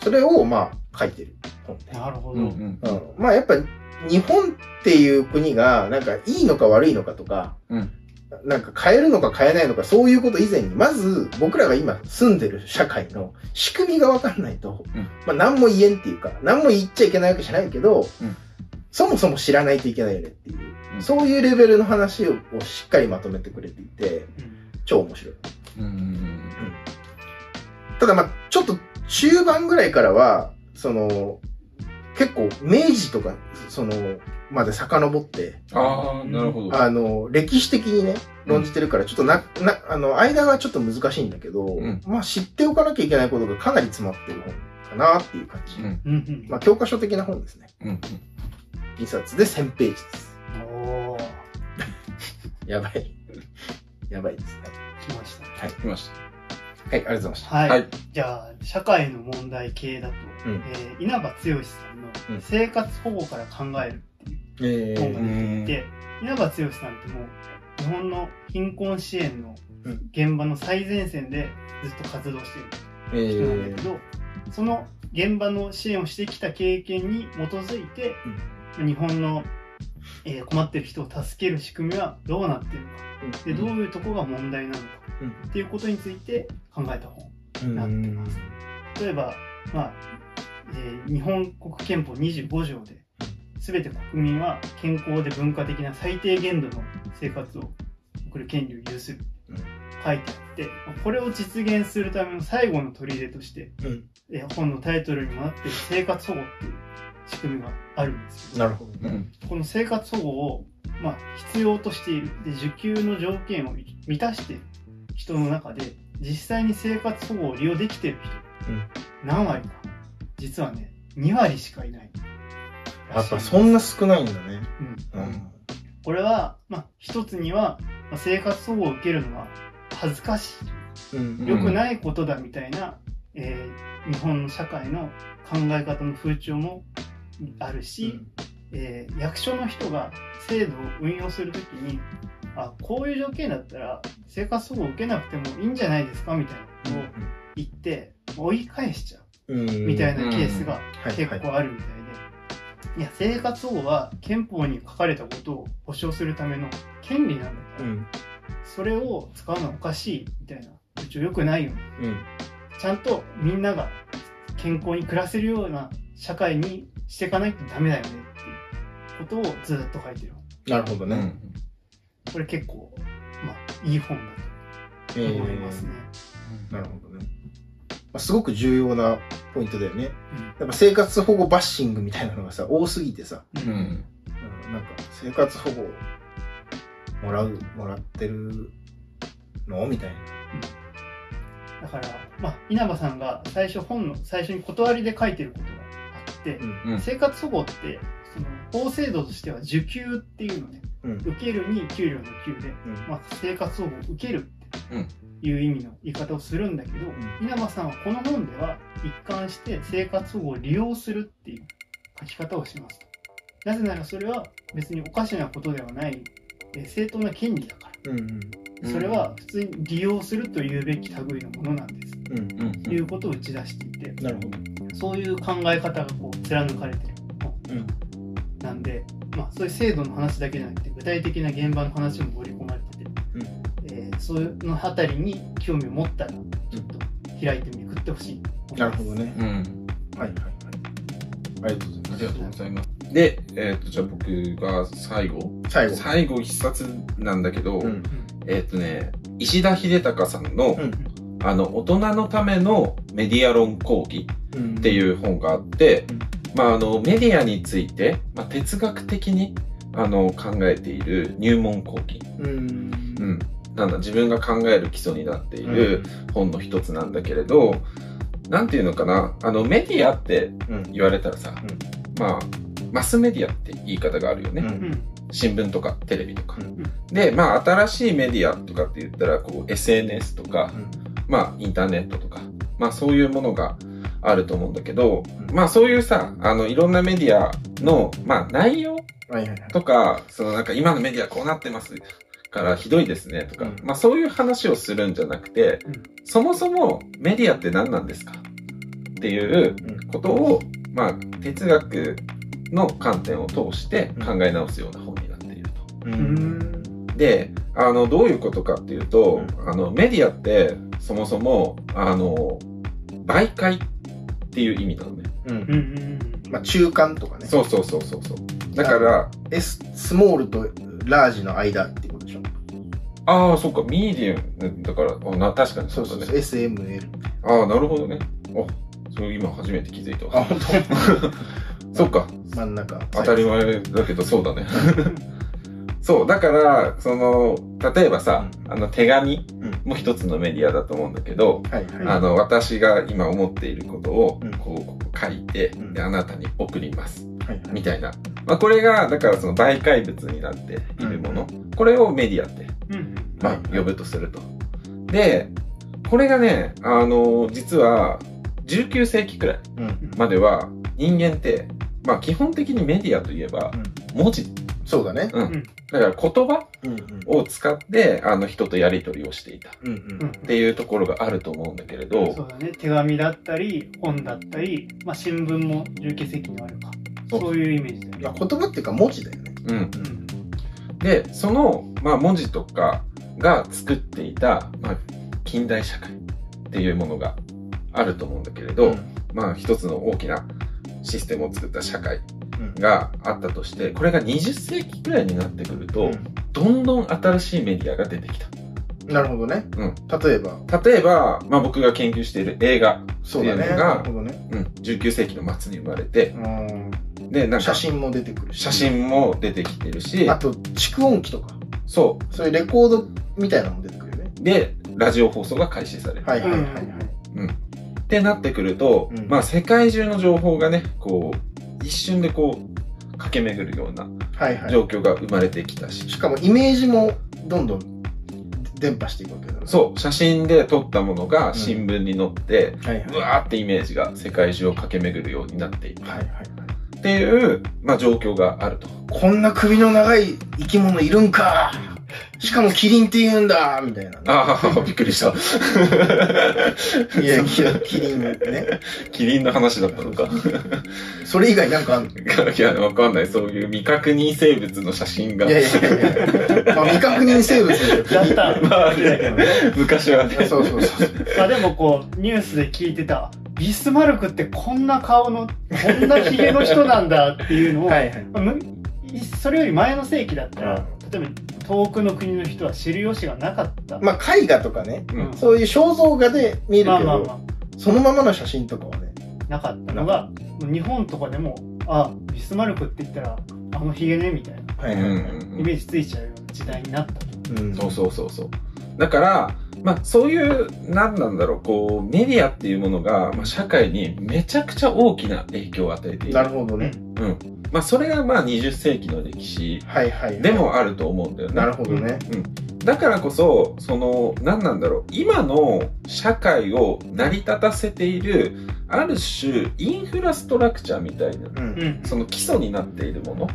それを、まあ、書いてる本で。なるほど。うん。うん。まあ、やっぱ、日本っていう国が、なんか、いいのか悪いのかとか、うん。なんか変えるのか変えないのか、そういうこと以前に、まず、僕らが今住んでる社会の仕組みがわかんないと、うん。まあ、何も言えんっていうか、何も言っちゃいけないわけじゃないけど、うん。そもそも知らないといけないよねっていう、うん。そういうレベルの話ををしっかりまとめてくれていて、超面白い。うん。ただまあちょっと中盤ぐらいからは、その、結構明治とか、その、まで遡って、ああ、なるほど。あの、歴史的にね、論じてるから、ちょっとな、な、あの、間がちょっと難しいんだけど、んまあ知っておかなきゃいけないことがかなり詰まってる本かなっていう感じ。うん。まあ教科書的な本ですね。うん。2冊で1000ページです。おー <laughs> やばい。やばいですね。来ましたね。はい。来ましはい、ありがとうございました。はい。はい。じゃあ、社会の問題系だと、うん。えー稲葉剛さんのうん。生活保護から考えるっていうえ本がー、出ていて、稲葉剛さんってもう、日本の貧困支援のうん。現場の最前線でずっと活動しているえ人なんだーけど、その現場の支援をしてきた経験に基づいて、日本の、えー困ってる人を助ける仕組みはどうなっているのか、でどういうとこが問題なのか、うんっていうことについて考えた本。うんなってます例えば、まあえー日本国憲法25条で、全て国民は健康で文化的な最低限度の生活を送る権利を有するうん書いてあって、これを実現するための最後の砦として、うんえー本のタイトルにもなっている生活保護っていう仕組みがあるんですよ。なるほどね。うん。この生活保護を、まあ、必要としているで受給の条件を満たしている人の中で実際に生活保護を利用できている人、うん。何割か実はね2割しかいない。やっぱそんな少ないんだね。うん、うん。これは、まあ、一つには、まあ、生活保護を受けるのは恥ずかしうんい良くないことだみたいな、えー日本の社会の考え方の風潮もあるし、えー役所の人が制度を運用するときにあこういう条件だったら生活保護を受けなくてもいいんじゃないですかみたいなことを言って追い返しちゃう。うん。みたいなケースがはい結構あるみたいで、いや生活保護は憲法に書かれたことを保障するための権利なんだから、うん。それを使うのはおかしいみたいな。風潮良くないよね。うん。ちゃんとみんなが健康に暮らせるような社会にしていかないとダメだよねっていうことをずっと書いてるなるほどね。うん。これ結構、まあ、いい本だとえ思いますね。ーなるほどね。まあ、すごく重要なポイントだよね。うんやっぱ生活保護バッシングみたいなのがさ、多すぎてさ、ううんん。うんなんか生活保護もらう、もらってるの？みたいな。だから、まあ、稲葉さんが最初本の最初に断りで書いてることがあって、うん。うん生活保護ってその法制度としては受給っていうのねうん。受けるに給料の給で、うん。まあ、生活保護を受けるってうんいう意味の言い方をするんだけど、稲葉さんはこの本では一貫して生活保護を利用するっていう書き方をしますと。なぜならそれは別におかしなことではない、えー正当な権利だから。うんうん。うん。それは普通に利用するというべき類のものなんです。うんうん。ということを打ち出していて、なるほど。そういう考え方がこう貫かれてる。うんなんで、まあ、そういう制度の話だけじゃなくて具体的な現場の話も盛り込まれてて、えーそういうのあたりに興味を持ったらちょっと開いてめくってほしいなるほどね。うん。はいはいはい。ありがとうございます。ありがとうございます。で、えっ、と、じゃあ僕が最後。最後。最後一冊なんだけど、うん。えっ、とね、石田秀隆さんの、うん。あの、大人のためのメディア論講義うんっていう本があって、うんまあ、あの、メディアについて、まあ、哲学的に、あの、考えている入門講義。うんうん。なんだ、自分が考える基礎になっている本の一つなんだけれど、なんていうのかな、あの、メディアってうん言われたらさ、まあ、マスメディアって言い方があるよね。うんうん新聞とかテレビとか。うんで、まあ、新しいメディアとかって言ったら、こう、SNS とか、まあ、インターネットとか、まあ、そういうものがあると思うんだけど、うん。まあ、そういうさ、あの、いろんなメディアの、まあ、内容とか、そのなんか今のメディアこうなってますからひどいですねとか、うん。まあそういう話をするんじゃなくて、うん。そもそもメディアって何なんですか？っていううん。ことを、まあ哲学の観点を通して考え直すような本になっていると。で、あの、どういうことかっていうと、うあの、メディアってそもそも、あの、媒介っていう意味なのね。うんうんうんまあ中間とかねそうそうそうそうそう。だから、S スモールとラージの間っていうことでしょ？ああ、そっか、ミディアム、だから、あな確かにそだねそううそうそう。SML ああ、なるほどね。あ、それ今初めて気づいたあわ。本 <laughs> そっか、当真ん中当たり前だけどそうだね。<laughs> そう、だから、その、例えばさ、うん。あの手紙うん。も一つのメディアだと思うんだけど、あの、私が今思っていることをうん、こう、書いて、うん。で、あなたに送ります。いはい。みたいな。まあ、これが、だからその媒介物になっているもの。これをメディアってうん。まあはい、呼ぶとすると。で、これがね、あの、実は、19世紀くらいうん。までは、人間って、まあ、基本的にメディアといえば、文字。そうだね。うん。だから言葉を使って、あの、人とやり取りをしていた。っうんうん。ていうところがあると思うんだけれど、そうだね。手紙だったり本だったり、まあ、新聞も19世紀にはあるか。そう。いうイメージだよね。まあ言葉っていうか文字だよね。うん。うん。で、その、まあ、文字とかが作っていた、まあ、近代社会っていうものがあると思うんだけれど、まあ、一つの大きなシステムを作った社会。うんがあったとして、これが20世紀くらいになってくると、うん。どんどん新しいメディアが出てきた。なるほどね。うん。例えば。例えば、まあ僕が研究している映画、っていうのがなるほどね。うん、19世紀の末に生まれて、うん。で、なんか写真も出てくるし。写真も出てきてるしあ、と蓄音機とか。そそういうレコードみたいなのも出てくるよね。う。で、ラジオ放送が開始される。はいはいはいはい。ってなってくると、うん。まあ世界中の情報がね、こう、一瞬でこう、駆け巡るようなはいはい。状況が生まれてきたし、しかもイメージもどんどん伝播していくわけだね。そう、写真で撮ったものが新聞に載って、はいはい。うわーってイメージが世界中を駆け巡るようになっていく。はいはいはい。っていう、まあ状況があると。こんな首の長い生き物いるんか <laughs> しかもキリンって言うんだみたいなね。ああ、<laughs> びっくりした。いや、キリンキリンね。<laughs> キリンの話だったのか。それ以外なんかあんの？いいや、わかんない。そういう未確認生物の写真が。やいやいやまあ、未確認生物でだったまあだけどね昔はね。そうそうそう。まあでもこうニュースで聞いてたビスマルクってこんな顔のこんなヒゲの人なんだっていうのを、はいはい。それより前の世紀だったら、うん例えば遠くの国の人は知る由がなかった、まあ、絵画とかね、うんそういう肖像画で見るけど、まあまあまそのままの写真とかはね、あなかったのが日本とかでもあビスマルクって言ったらあのヒゲねみたいなはいはいはい。うんうんうんイメージついちゃうような時代になったと。うんそうそうそうそう。だから、まあそういう、なんなんだろう、こう、メディアっていうものが、まあ社会にめちゃくちゃ大きな影響を与えている。なるほどね。うん。まあそれがまあ20世紀の歴史はいはい。でもあると思うんだよね。なるほどね。うん。だからこそ、その、何なんだろう、今の社会を成り立たせている、ある種、インフラストラクチャーみたいな、う。うんん。その基礎になっているもの、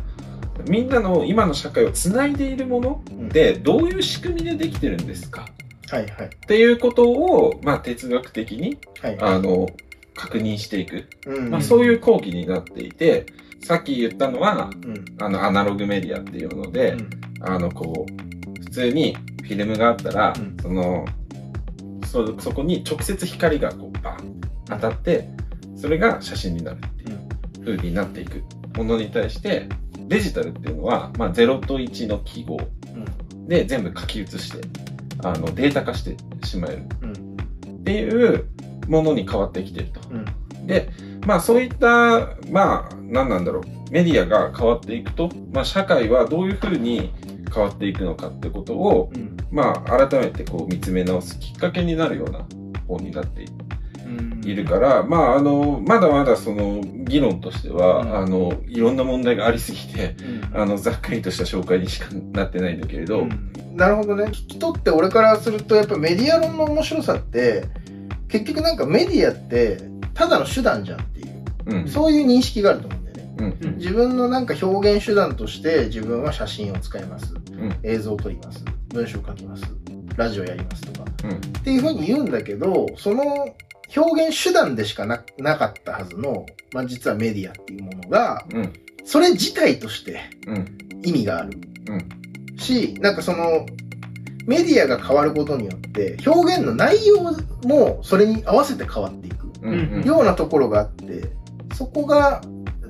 みんなの今の社会をつないでいるものうんで、どういう仕組みでできてるんですか？はいはい。っていうことを、まあ、哲学的に、はい。あの、確認していく。うんまあ、そういう講義になっていて、さっき言ったのは、うん。あの、アナログメディアっていうので、うんあの、こう、普通にフィルムがあったら、うんその、そ、そこに直接光がこう、バン当たって、それが写真になるっていう風になっていくものに対して、デジタルっていうのは、まあ、0と1の記号で全部書き写して、あの、データ化してしまえるうん。っていうものに変わってきてると。うん。で、まあそういった、まあ何なんだろう、メディアが変わっていくと、まあ社会はどういうふうに変わっていくのかってことを、うん。まあ改めてこう見つめ直すきっかけになるような本になっていうん。いるから、まああの、まだまだその議論としては、うんあの、いろんな問題がありすぎて、うん。あの、ざっくりとした紹介にしかなってないんだけれど、なるほどね。聞き取って俺からすると、やっぱメディア論の面白さって、結局なんかメディアって、ただの手段じゃんっていう、うん、そういう認識があると思うんだよね。うん、うん自分のなんか表現手段として、自分は写真を使います。うん、映像を撮ります。文章を書きます。ラジオやりますとか。うん、っていうふうに言うんだけど、その表現手段でしかななかったはずの、まあ、実はメディアっていうものが、うん、それ自体としてうん、意味がある。うん、し、なんかその、メディアが変わることによって、表現の内容もそれに合わせて変わっていくようなところがあって、そこが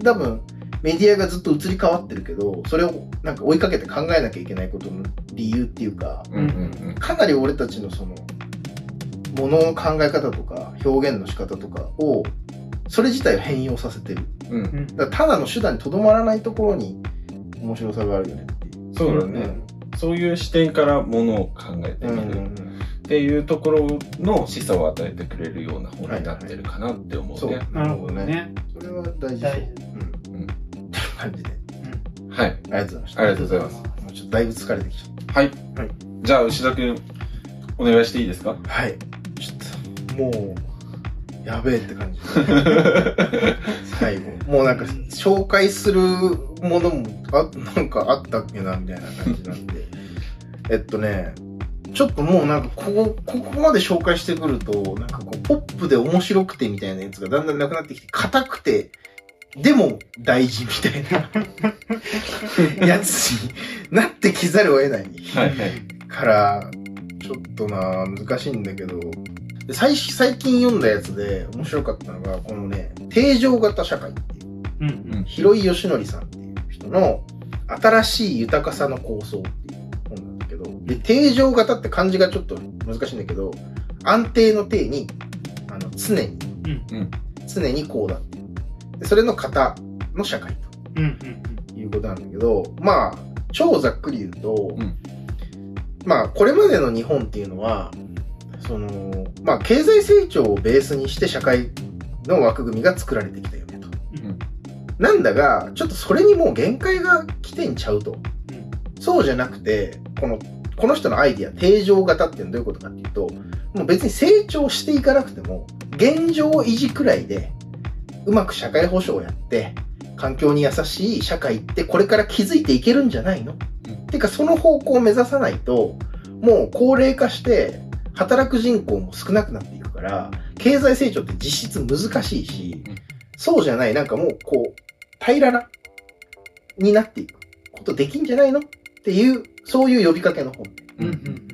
多分メディアがずっと移り変わってるけど、それをなんか追いかけて考えなきゃいけないことの理由っていうか、うん、うん、かなり俺たちのその、ものの考え方とか表現の仕方とかを、それ自体を変容させてる。うん、うん、うんだただの手段にとどまらないところに面白さがあるよねっていう。そうだね。そういう視点からものを考えてうん。みるっていうところの示唆を与えてくれるような本になってるかなって思そううね。。なるほど。ね。それは大事そう。大事うん。うんっていう感じで。はい。ありがとうございました。ありがとうございます。もうちょっとだいぶ疲れてきちゃっはい。はいじゃあ、牛田くん、お願いしていいですか？た。はい。ちょっと、もう、やべえって感じ。<laughs> 最後。もうなんか、紹介するものも、あ、なんかあったっけな、みたいな感じなんで。えっとね、ちょっともうなんか、ここ、ここまで紹介してくると、なんかこう、ポップで面白くてみたいなやつがだんだんなくなってきて、硬くて、でも大事みたいな <laughs> やつになってきざるを得ない。はいはい。から、ちょっとな難しいんだけど、で最最近読んだやつで面白かったのが、このね、定常型社会っていう、うん。うん広井義則さんっていう人の、新しい豊かさの構想っていうで、定常型って漢字がちょっと難しいんだけど、安定の定に、あの、常に、うん。常にこうだっていう。でそれの型の社会うん。うん。ということなんだけど、まあ、超ざっくり言うと、うんまあ、これまでの日本っていうのは、その、まあ、経済成長をベースにして社会の枠組みが作られてきたよねと。うんなんだが、ちょっとそれにもう限界が来てんちゃうと。そうじゃなくて、この、この人のアイディア、定常型っていうのはどういうことかっていうと、もう別に成長していかなくても、現状維持くらいで、うまく社会保障をやって、環境に優しい社会ってこれから築いていけるんじゃないの、うん。てかその方向を目指さないと、もう高齢化して、働く人口も少なくなっていくから、経済成長って実質難しいし、うんそうじゃない、なんかもうこう、平らな、になっていくことできんじゃないの？っていう、そういう呼びかけの本。うん。うん。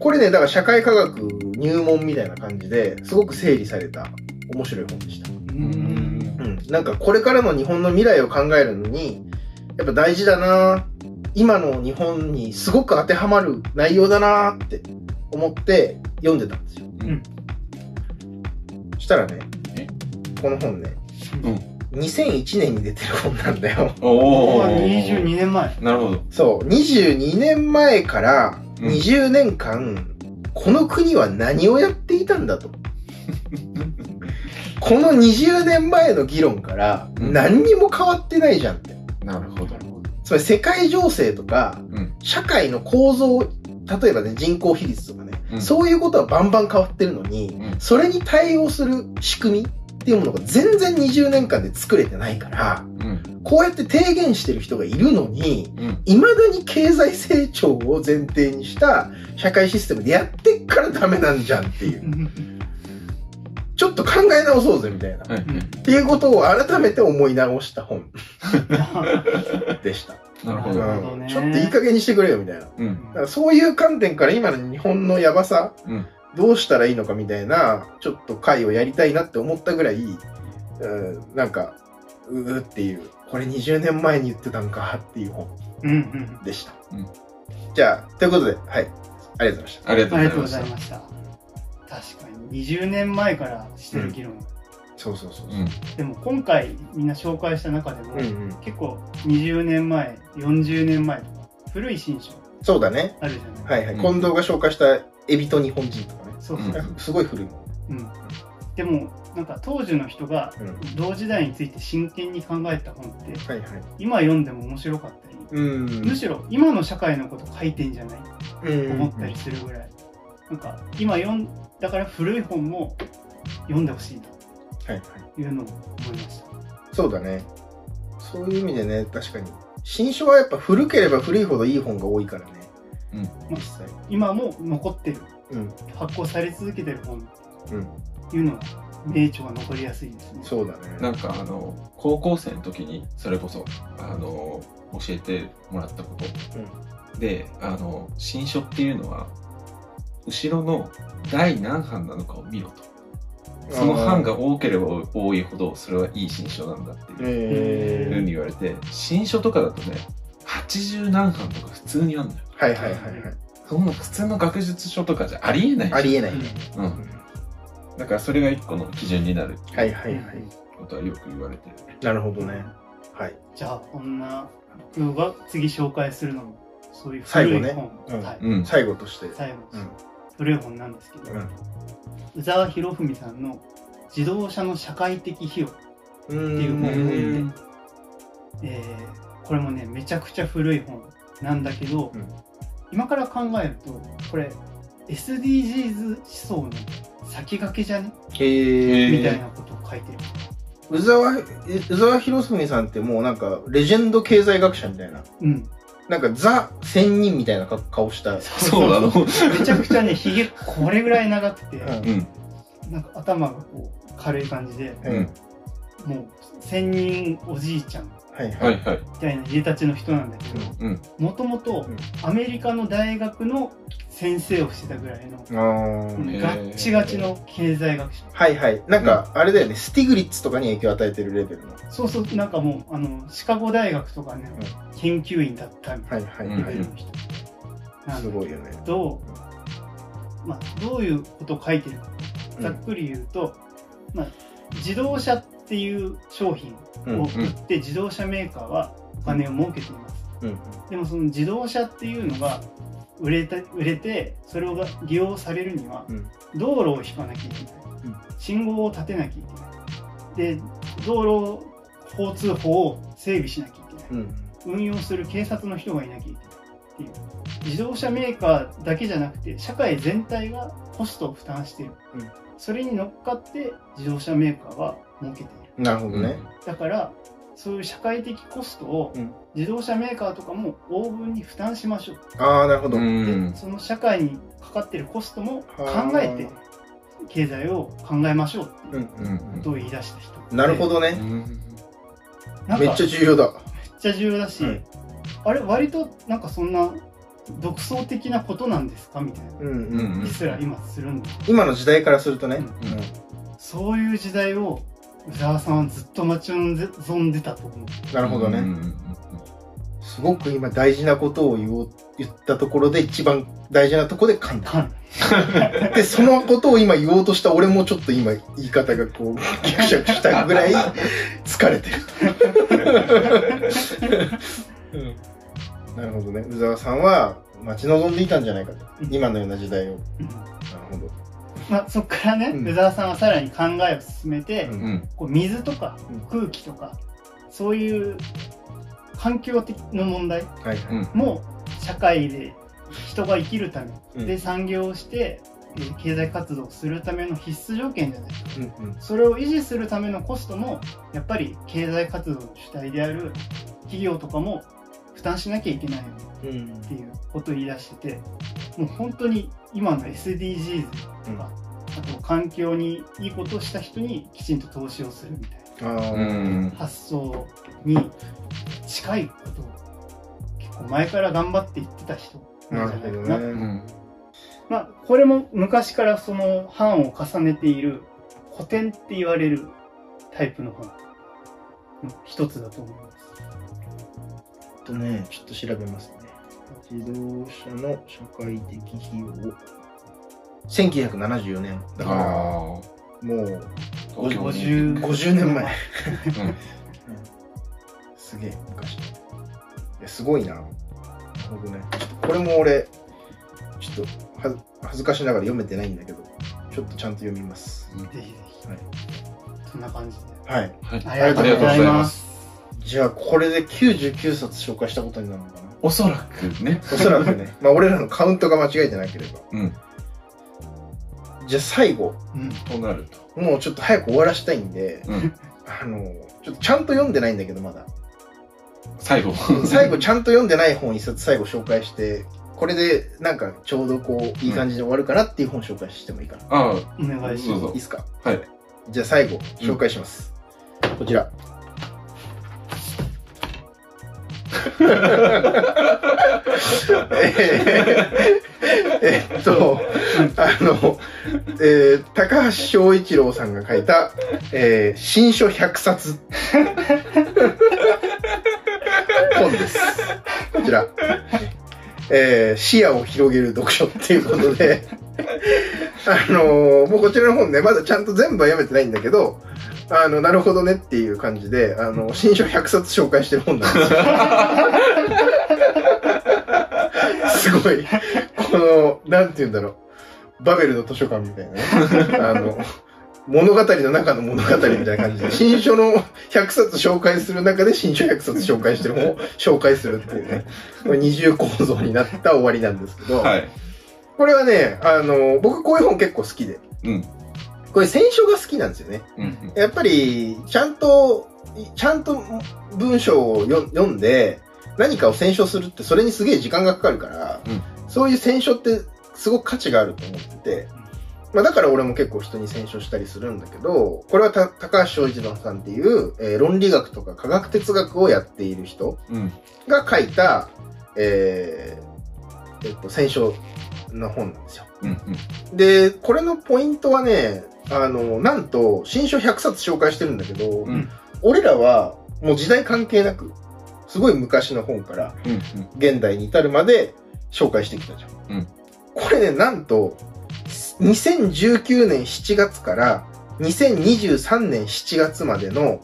これね、だから社会科学入門みたいな感じで、すごく整理された面白い本でした。うん。うん。なんかこれからの日本の未来を考えるのに、やっぱ大事だな今の日本にすごく当てはまる内容だなって思って読んでたんですよ。うんしたらねえ、この本ね、うん。2001年に出てる本なんだよ。おあー。22年前。なるほど。そう、22年前からうん20年間、この国は何をやっていたんだと。<laughs> この20年前の議論からうん何にも変わってないじゃんって。なるほど。つまり世界情勢とか、うん。社会の構造例えばね、人口比率とかね、うんそういうことはバンバン変わってるのに、うんそれに対応する仕組みっていうものが全然20年間で作れてないから、うん。こうやって提言してる人がいるのに、うん。未だに経済成長を前提にした社会システムでやってっからダメなんじゃんっていう。ちょっと考え直そうぜみたいな。はい。っていうことを改めて思い直した本でした。なるほど。なるほどねうんちょっといい加減にしてくれよみたいな。だうん。からそういう観点から今の日本のやばさ、うん。どうしたらいいのかみたいな、ちょっと回をやりたいなって思ったぐらい、うん、なんか、うーっていう、これ20年前に言ってたんかっていう本うんうん。でした。うんじゃあ、ということで、はい。ありがとうございました。ありがとうごございました。確かに、20年前からしてる議論。そうそうそうた。うん。でも今回みんな紹介した中でも、うんうん。結構20年前、40年前とか、古い新書そうだね。あるじゃない、はいはい。うん近藤が紹介したエビと日本人とかね。そう。すごい古いもん。うん。でも、なんか当時の人がうん。同時代について真剣に考えた本って、はいはい。今読んでも面白かったり、うん。むしろ今の社会のこと書いてんじゃないう思ったりするぐらい、なんか今読んだから古い本も読んでほしいはいはい。というのを思いました。そうだね。そういう意味でね、確かに。新書はやっぱ古ければ古いほどいい本が多いからね。うん。実際。今も残ってる、うん。発行され続けてる本うん。っていうのは、名著が残りやすいですね。そうだね。なんかあの、高校生の時に、それこそ、あの、教えてもらったこと。で、あの、新書っていうのは、後ろの第何版なのかを見ろと。その版が多ければ多いほど、それはいい新書なんだっていうえー、ふうに言われて、新書とかだとね、80何版とか普通にあるのよ。はいはいはいはい。そんな普通の学術書とかじゃありえないありえないね。う。うんんだからそれが一個の基準になるはいはいはい。ことはよく言われてる。なるほどね。はい。じゃあ、こんな、僕が次紹介するのも、そういう最後ね古い本、うんはい、うん。最後として。最後、うん古い本なんですけど、うん宇沢博文さんの自動車の社会的費用、うん。いう本をうんえーこれもね、めちゃくちゃ古い本なんだけど、うん今から考えると、これ、SDGs 思想の先駆けじゃね？へえ。みたいなことを書いてる。宇沢、え宇沢博文さんってもうなんか、レジェンド経済学者みたいな。うん。なんか、ザ・仙人みたいな顔した。そうなの？めちゃくちゃね、ひげこれぐらい長くて、うんうん。なんか頭がこう軽い感じで、うん。もう千人おじいちゃんはいは。はいいはい。みたいな家たちの人なんだけど、うん。もともとうんアメリカの大学の先生をしてたぐらいの、あーへーガッチガチの経済学者。はいはい。なんか、あれだよね、スティグリッツとかに影響を与えてるレベルの。そうそう、なんかもう、あの、シカゴ大学とかね、研究員だったみたはいいはいなはい。レベルの人。なんだすごいよね。けど、まあ、どういうことを書いてるか、ざっくり言うと、まあ、自動車っていう商品うん。を売って自動車メーカーはお金を儲けています。うん。でもその自動車っていうのが売れた売れてそれをが利用されるにはうん。道路を引かなきゃいけない、うん。信号を立てなきゃいけない。で道路交通法を整備しなきゃいけない、うん。運用する警察の人がいなきゃいけないっていう。自動車メーカーだけじゃなくて社会全体がコストを負担している、うん。それに乗っかって自動車メーカーは儲けているなるほどね。だからそういう社会的コストをうん自動車メーカーとかも応分に負担しましょう。ああ、なるほど。で。その社会にかかってるコストも考はあえて経済を考えましょうってういうんことを言い出した人で。なるほどね。めっちゃ重要だ。めっちゃ重要だし、うんあれ割となんかそんな独創的なことなんですか？みたいなうんうん。うん気すら今するんだ。今の時代からするとね。うんうんそういう時代を宇沢さんはずっと待ち望んでたと思う。なるほどね。うんうんすごく今大事なことを言おう言ったところで一番大事なところで噛んだ。で、そのことを今言おうとした俺もちょっと今言い方がこう、ギクシャクしたぐらい疲れてる。うん、なるほどね。宇沢さんは待ち望んでいたんじゃないかと。うん今のような時代を。うんなるほど。まあ、そこからね、うん。さんはさらに考えを進めて、うん。こう水とかうん。空気とか、そういう環境的な問題も社会で人が生きるため、うん。で産業をして、えー経済活動をするための必須条件じゃない。うんうん。それを維持するためのコストもやっぱり経済活動の主体である企業とかも負担しなきゃいけないっていうことを言い出しててもう本当に今の SDGs とか、あと環境にいいことをした人にきちんと投資をするみたい。な発想に近いことを結構前から頑張って言ってた人ななんじゃないかな。うね。ん。まあ、これも昔からその版を重ねている古典って言われるタイプの本の一つだと思います。とね、ちょっと調べますね。自動車の社会的費用。1974年。だから、あもうあ。東京オリンピック50年前。うんすげえ、昔。いや、すごいな。なるほどね。これも俺、ちょっとは恥ずかしながら読めてないんだけど、ちょっとちゃんと読みます。ぜひぜひ。はいそんな感じで。はい。はい。ありがとうございます。じゃあ、これで99冊紹介したことになるのかな？おそらくね。おそらくね。まあ、俺らのカウントが間違えてなければ。うん。じゃあ、最後。うん。となると。もうちょっと早く終わらしたいんで、うん。あの、ちょっとちゃんと読んでないんだけど、まだ。最後。最後ちゃんと読んでない本一冊最後紹介して、これでなんかちょうどこう、いい感じで終わるかなっていう本紹介してもいいかな。ああ、お願いします。どうぞいいっすか？はい。じゃあ最後、紹介します。こちら。えーえっと、あの、えー高橋翔一郎さんが書いた、えー新書100冊。本です。こちら。えー視野を広げる読書っていうことで、あのーもうこちらの本ね、まだちゃんと全部は読めてないんだけど、あの、なるほどねっていう感じで、あの、新書100冊紹介してる本なんですよ。<laughs> すごい、この、なんて言うんだろう、バベルの図書館みたいなね、あの、物語の中の物語みたいな感じで、新書の100冊紹介する中で新書100冊紹介してる本を紹介するっていうね、二重構造になった終わりなんですけど、はい。これはね、あの、僕こういう本結構好きで、うん。これ選書が好きなんですよね。うん。やっぱり、ちゃんと、ちゃんと文章を読読んで、何かを選書するってそれにすげえ時間がかかるから、うんそういう選書ってすごく価値があると思ってて、まあだから俺も結構人に選書したりするんだけど、これはた高橋翔一郎さんっていう、えー論理学とか科学哲学をやっている人うん。が書いた、えーえっと、選書の本なんですよ。うん。で、これのポイントはね、あの、なんと、新書100冊紹介してるんだけど、うん。俺らはもう時代関係なく、すごい昔の本からうん。現代に至るまで紹介してきたじゃん。うんこれね、なんと、2019年7月から2023年7月までの、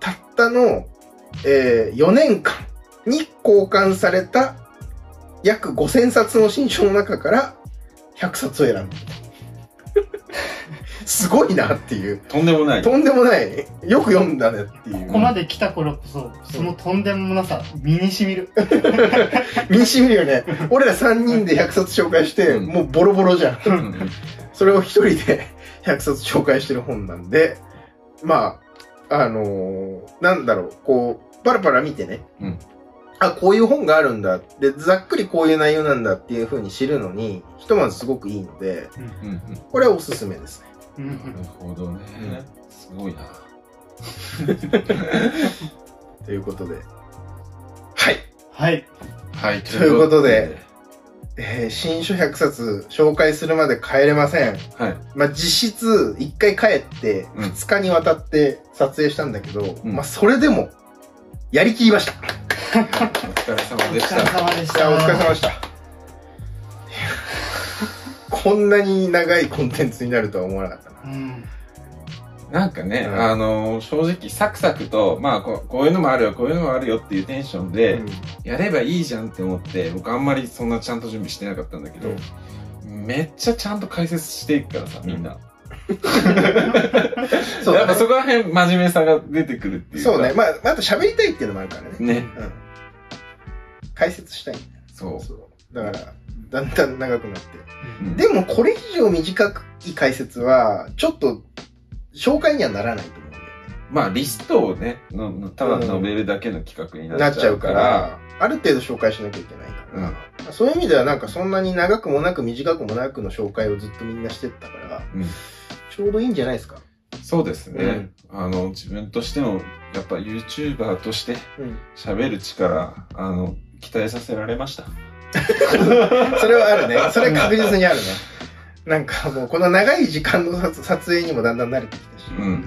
たったの、えー4年間に交換された約5000冊の新書の中から100冊を選んだ。すごいなっていう。とんでもない。とんでもない。よく読んだねっていう。ここまで来た頃こそ、そのとんでもなさ、身に染みる。<laughs> 身に染みるよね。俺ら3人で100冊紹介して、うんもうボロボロじゃん。うん。それを一人で100冊紹介してる本なんで、まあ、あのーなんだろう、こう、パラパラ見てね、うんあ、こういう本があるんだ。で、ざっくりこういう内容なんだっていう風に知るのに、ひとまずすごくいいので、うん。これはおすすめですね。うんなるほどね。すごいな。<laughs> ということで。はい。はい。はい。ということで。えー新書100冊紹介するまで帰れません。はい。まあ、実質、1回帰って、うん2日にわたって撮影したんだけど、うんまあ、それでも、やりきりました。お疲れ様お疲れでした。様でした。お疲れ様でした。こんなに長いコンテンツになるとは思わなかったな。うん。なんかね、うんあの、正直サクサクと、まあこう、こういうのもあるよ、こういうのもあるよっていうテンションで、うんやればいいじゃんって思って、僕あんまりそんなちゃんと準備してなかったんだけど、めっちゃちゃんと解説していくからさ、みんな。<laughs> そうだねやっぱそこら辺真面目さが出てくるっていうか。そうね。まあ、また喋りたいっていうのもあるからね。ね。うん。解説したい。そう。そう。だから、だんだん長くなって。うんでも、これ以上短い解説は、ちょっと、紹介にはならないと思うんだよね。まあ、リストをね、ののただ述べるだけの企画にななっちゃうから、ら、ある程度紹介しなきゃいけないから、そういう意味ではなんかそんなに長くもなく短くもなくの紹介をずっとみんなしてったから、うんちょうどいいんじゃないですか？そうですね。あの、自分としても、やっぱ YouTuber としてうん。喋る力、あの、期待させられました。<laughs> それはあるね。それ確実にあるね。なんかもうこの長い時間の撮撮影にもだんだん慣れてきたし、うん。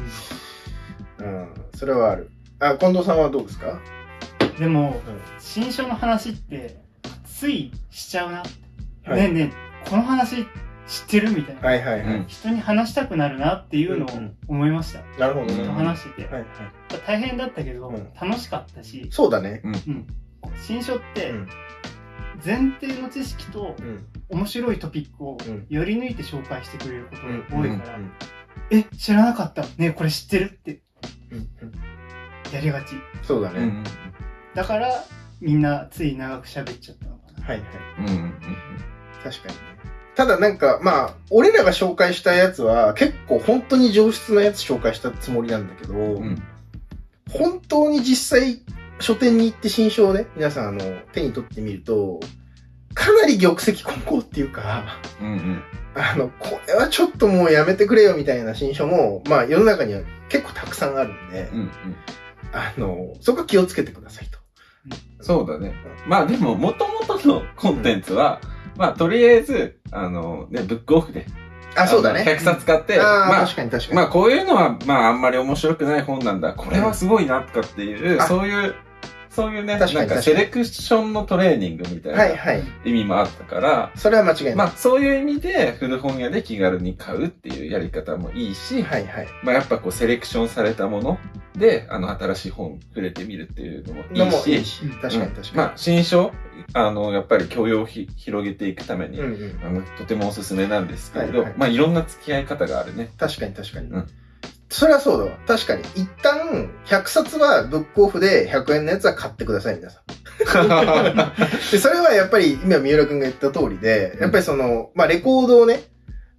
うん、それはある。あ、近藤さんはどうですか？でも、新書の話って、ついしちゃうな。はいねえねえ、この話知ってるみたいな。はいはいはい。うん人に話したくなるなっていうのを思いました。なるほどね。うん話してて。はいはい。大変だったけど、うん楽しかったし、そうだね。うん、新書ってうん前提の知識とうん。面白いトピックをうんより抜いて紹介してくれることうん。が多いから、うんえ、知らなかった。ねえこれ知ってるってうんうんやりがち。そうだね。うん。だから、みんなつい長く喋っちゃったのかな。はいはい。うん。うん。確かにね。ただなんか、まあ、俺らが紹介したやつは結構本当に上質なやつ紹介したつもりなんだけど、うん。本当に実際書店に行って新書をね、皆さんあの、手に取ってみると、かなり玉石混交っていうか、うん。うん。あの、これはちょっともうやめてくれよみたいな新書も、まあ世の中には結構たくさんあるんで、うん。うん。あの、そこは気をつけてくださいと。そうだね。まあでも、もともとのコンテンツは、まあとりあえず、あの、ね、ブックオフで。あ、そうだね。100冊買って、ああ、まあ確、かに確かに。まあこういうのは、まああんまり面白くない本なんだ。これはすごいな、とかっていう、あそういう、そういうね、確かになんかセレクションのトレーニングみたいなはいはい。意味もあったから、それは間違いない。まあそういう意味で古本屋で気軽に買うっていうやり方もいいし、はいはい。まあやっぱこうセレクションされたもので、あの新しい本触れてみるっていうのもいのいし、もいいし、確かに確かに。まあ新書、あの、やっぱり許容をひ広げていくために、うんうん。あの、とてもおすすめなんですけれど、はいはいまあいろんな付き合い方があるね。確かに確かに。うんそれはそうだわ。確かに。一旦、100冊はブックオフで100円のやつは買ってください、皆さん。<laughs> で、それはやっぱり、今三浦くんが言った通りで、やっぱりその、まあ、レコードをね、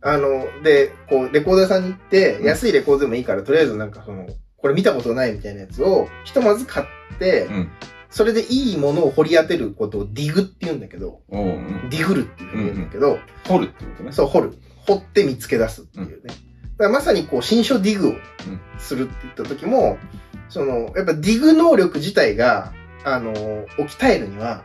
あの、で、こう、レコード屋さんに行って、うん安いレコードでもいいから、とりあえずなんかその、これ見たことないみたいなやつを、ひとまず買って、うん。それでいいものを掘り当てることをディグって言うんだけど、おううんディグルっていうふうに言うんだけど、掘るってことね。そう、掘る。掘って見つけ出すっていうね。だからまさにこう、新書ディグをするって言った時も、その、やっぱディグ能力自体が、あの、置き換えるには、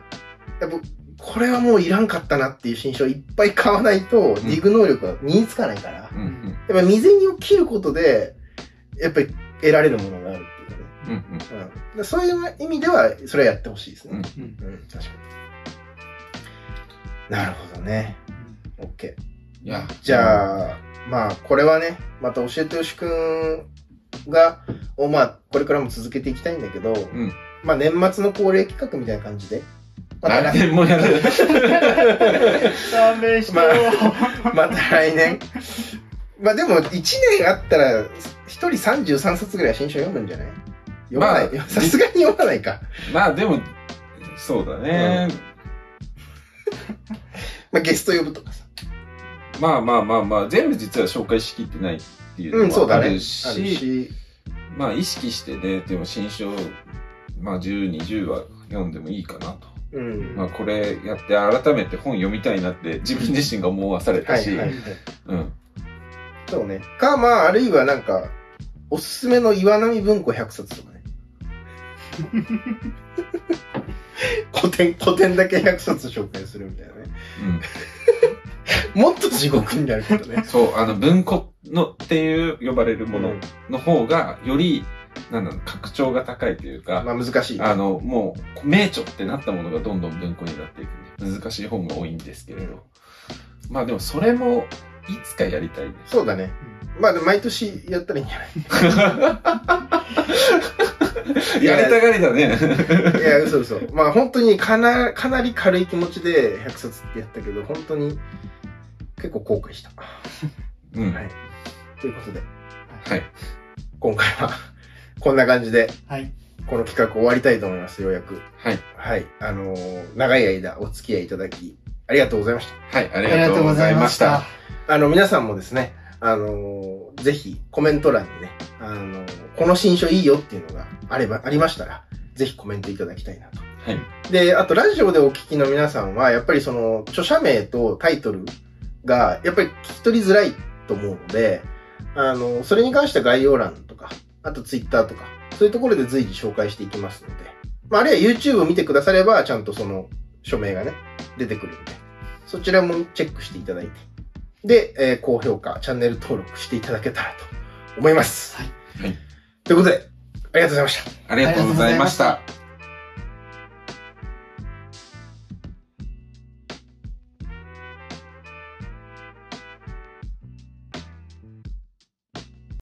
やっぱ、これはもういらんかったなっていう新書をいっぱい買わないと、ディグ能力は身につかないから、うんうん。やっぱ未然を切ることで、やっぱり得られるものがあるっていうかね。うんうん。うんでそういう意味では、それはやってほしいですね。うんうん、確かに。なるほどね。OK。いや、じゃあ、まあ、これはね、また教えてよしくんが、をまあ、これからも続けていきたいんだけど、うん。まあ、年末の恒例企画みたいな感じで、また来来年もやる。勘弁してよ。また来年。まあでも、1年あったら、1人33冊ぐらい新書読むんじゃない？読まない？まあさすがに読まないか。まあでも、そうだね。まあゲスト呼ぶとかさ。まあまあまあまあ、全部実は紹介しきってないっていううん、のそうだね。あるもあるし、し。まあ意識してね、でも新書、まあ10、20は読んでもいいかなと。うん。まあこれやって改めて本読みたいなって自分自身が思わされたし、はいはいはい。うん。そうね。か、まあ、あるいはなんか、おすすめの岩波文庫100冊とかね。<laughs> 古典、古典だけ100冊紹介するみたいなね。うん。<laughs> もっと地獄になるけどね。そう、あの文庫のっていう呼ばれるものうんの方が、より、なんだろう、格調が高いというか、まあ難しい。あの、もう、名著ってなったものがどんどん文庫になっていくんで、難しい本が多いんですけれど。まあでも、それも、いつかやりたいです。そうだね。まあ、でも毎年やったらいいんじゃない？<laughs> やりたがりだね。いや、嘘嘘。まあ本当にかな、かなり軽い気持ちで100冊ってやったけど、本当に結構後悔した。うん。はい。ということで、はい。今回はこんな感じで、はい。この企画終わりたいと思います、ようやく。はい。はい。あのー長い間お付き合いいただき、ありがとうございました。はい、ありがとうございました。。あの、皆さんもですね、あのーぜひコメント欄にね、あのーこの新書いいよっていうのがあれば、ありましたら、ぜひコメントいただきたいなと。はい。で、あとラジオでお聞きの皆さんは、やっぱりその、著者名とタイトルが、やっぱり聞き取りづらいと思うので、あの、それに関しては概要欄とか、あとツイッターとか、そういうところで随時紹介していきますので、まあ、あるいは YouTube を見てくだされば、ちゃんとその、署名がね、出てくるので、そちらもチェックしていただいて、で、えー高評価、チャンネル登録していただけたらと思います。はいはいということで、ありがとうございました。ありがとうございました。